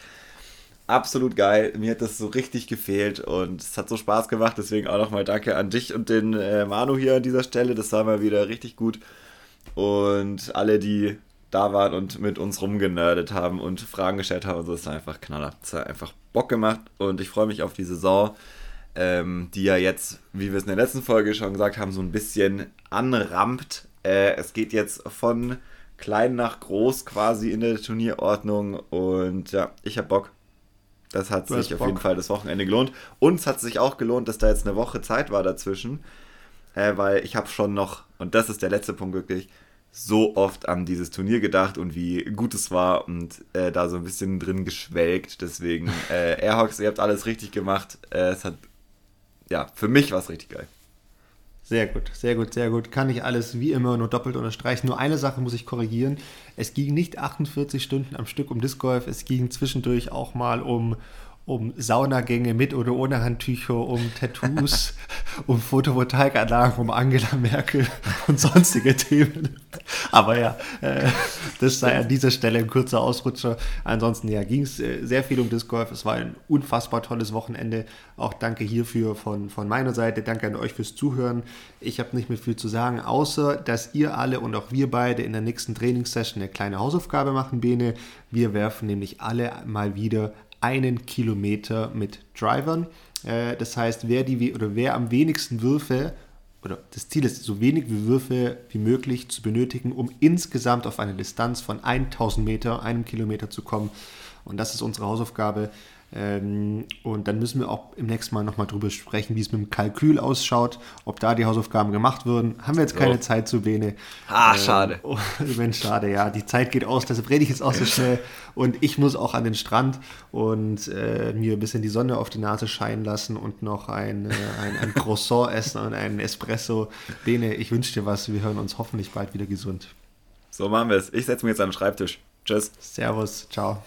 absolut geil. Mir hat das so richtig gefehlt und es hat so Spaß gemacht. Deswegen auch nochmal danke an dich und den äh, Manu hier an dieser Stelle. Das war mal wieder richtig gut. Und alle, die da waren und mit uns rumgenördet haben und Fragen gestellt haben, so ist einfach Knaller. Es hat einfach Bock gemacht und ich freue mich auf die Saison ähm, die ja jetzt, wie wir es in der letzten Folge schon gesagt haben, so ein bisschen anrampt. Äh, es geht jetzt von klein nach groß quasi in der Turnierordnung und ja, ich habe Bock. Das hat sich auf Bock. jeden Fall das Wochenende gelohnt. Uns hat sich auch gelohnt, dass da jetzt eine Woche Zeit war dazwischen, äh, weil ich habe schon noch, und das ist der letzte Punkt wirklich, so oft an dieses Turnier gedacht und wie gut es war und äh, da so ein bisschen drin geschwelgt. Deswegen, äh, Airhawks, ihr habt alles richtig gemacht. Äh, es hat ja, für mich war es richtig geil. Sehr gut, sehr gut, sehr gut. Kann ich alles wie immer nur doppelt unterstreichen. Nur eine Sache muss ich korrigieren. Es ging nicht 48 Stunden am Stück um Disc Golf, es ging zwischendurch auch mal um um Saunagänge mit oder ohne Handtücher, um Tattoos, um Photovoltaikanlagen, um Angela Merkel und sonstige Themen. Aber ja, äh, das sei an dieser Stelle ein kurzer Ausrutscher. Ansonsten ja, ging es äh, sehr viel um Disc Golf. Es war ein unfassbar tolles Wochenende. Auch danke hierfür von, von meiner Seite. Danke an euch fürs Zuhören. Ich habe nicht mehr viel zu sagen, außer dass ihr alle und auch wir beide in der nächsten Trainingssession eine kleine Hausaufgabe machen, Bene. Wir werfen nämlich alle mal wieder einen Kilometer mit Drivern. Äh, das heißt, wer, die, oder wer am wenigsten Würfe, oder das Ziel ist, so wenig Würfe wie möglich zu benötigen, um insgesamt auf eine Distanz von 1000 Meter, einem Kilometer zu kommen. Und das ist unsere Hausaufgabe. Ähm, und dann müssen wir auch im nächsten Mal nochmal drüber sprechen, wie es mit dem Kalkül ausschaut, ob da die Hausaufgaben gemacht würden. Haben wir jetzt keine oh. Zeit zu, Bene. Ah, äh, schade. Oh, Mensch, schade, ja. Die Zeit geht aus, deshalb rede ich jetzt auch so schnell. Und ich muss auch an den Strand und äh, mir ein bisschen die Sonne auf die Nase scheinen lassen und noch ein, äh, ein, ein Croissant essen und einen Espresso. Bene, ich wünsche dir was. Wir hören uns hoffentlich bald wieder gesund. So machen wir es. Ich setze mich jetzt an den Schreibtisch. Tschüss. Servus. Ciao.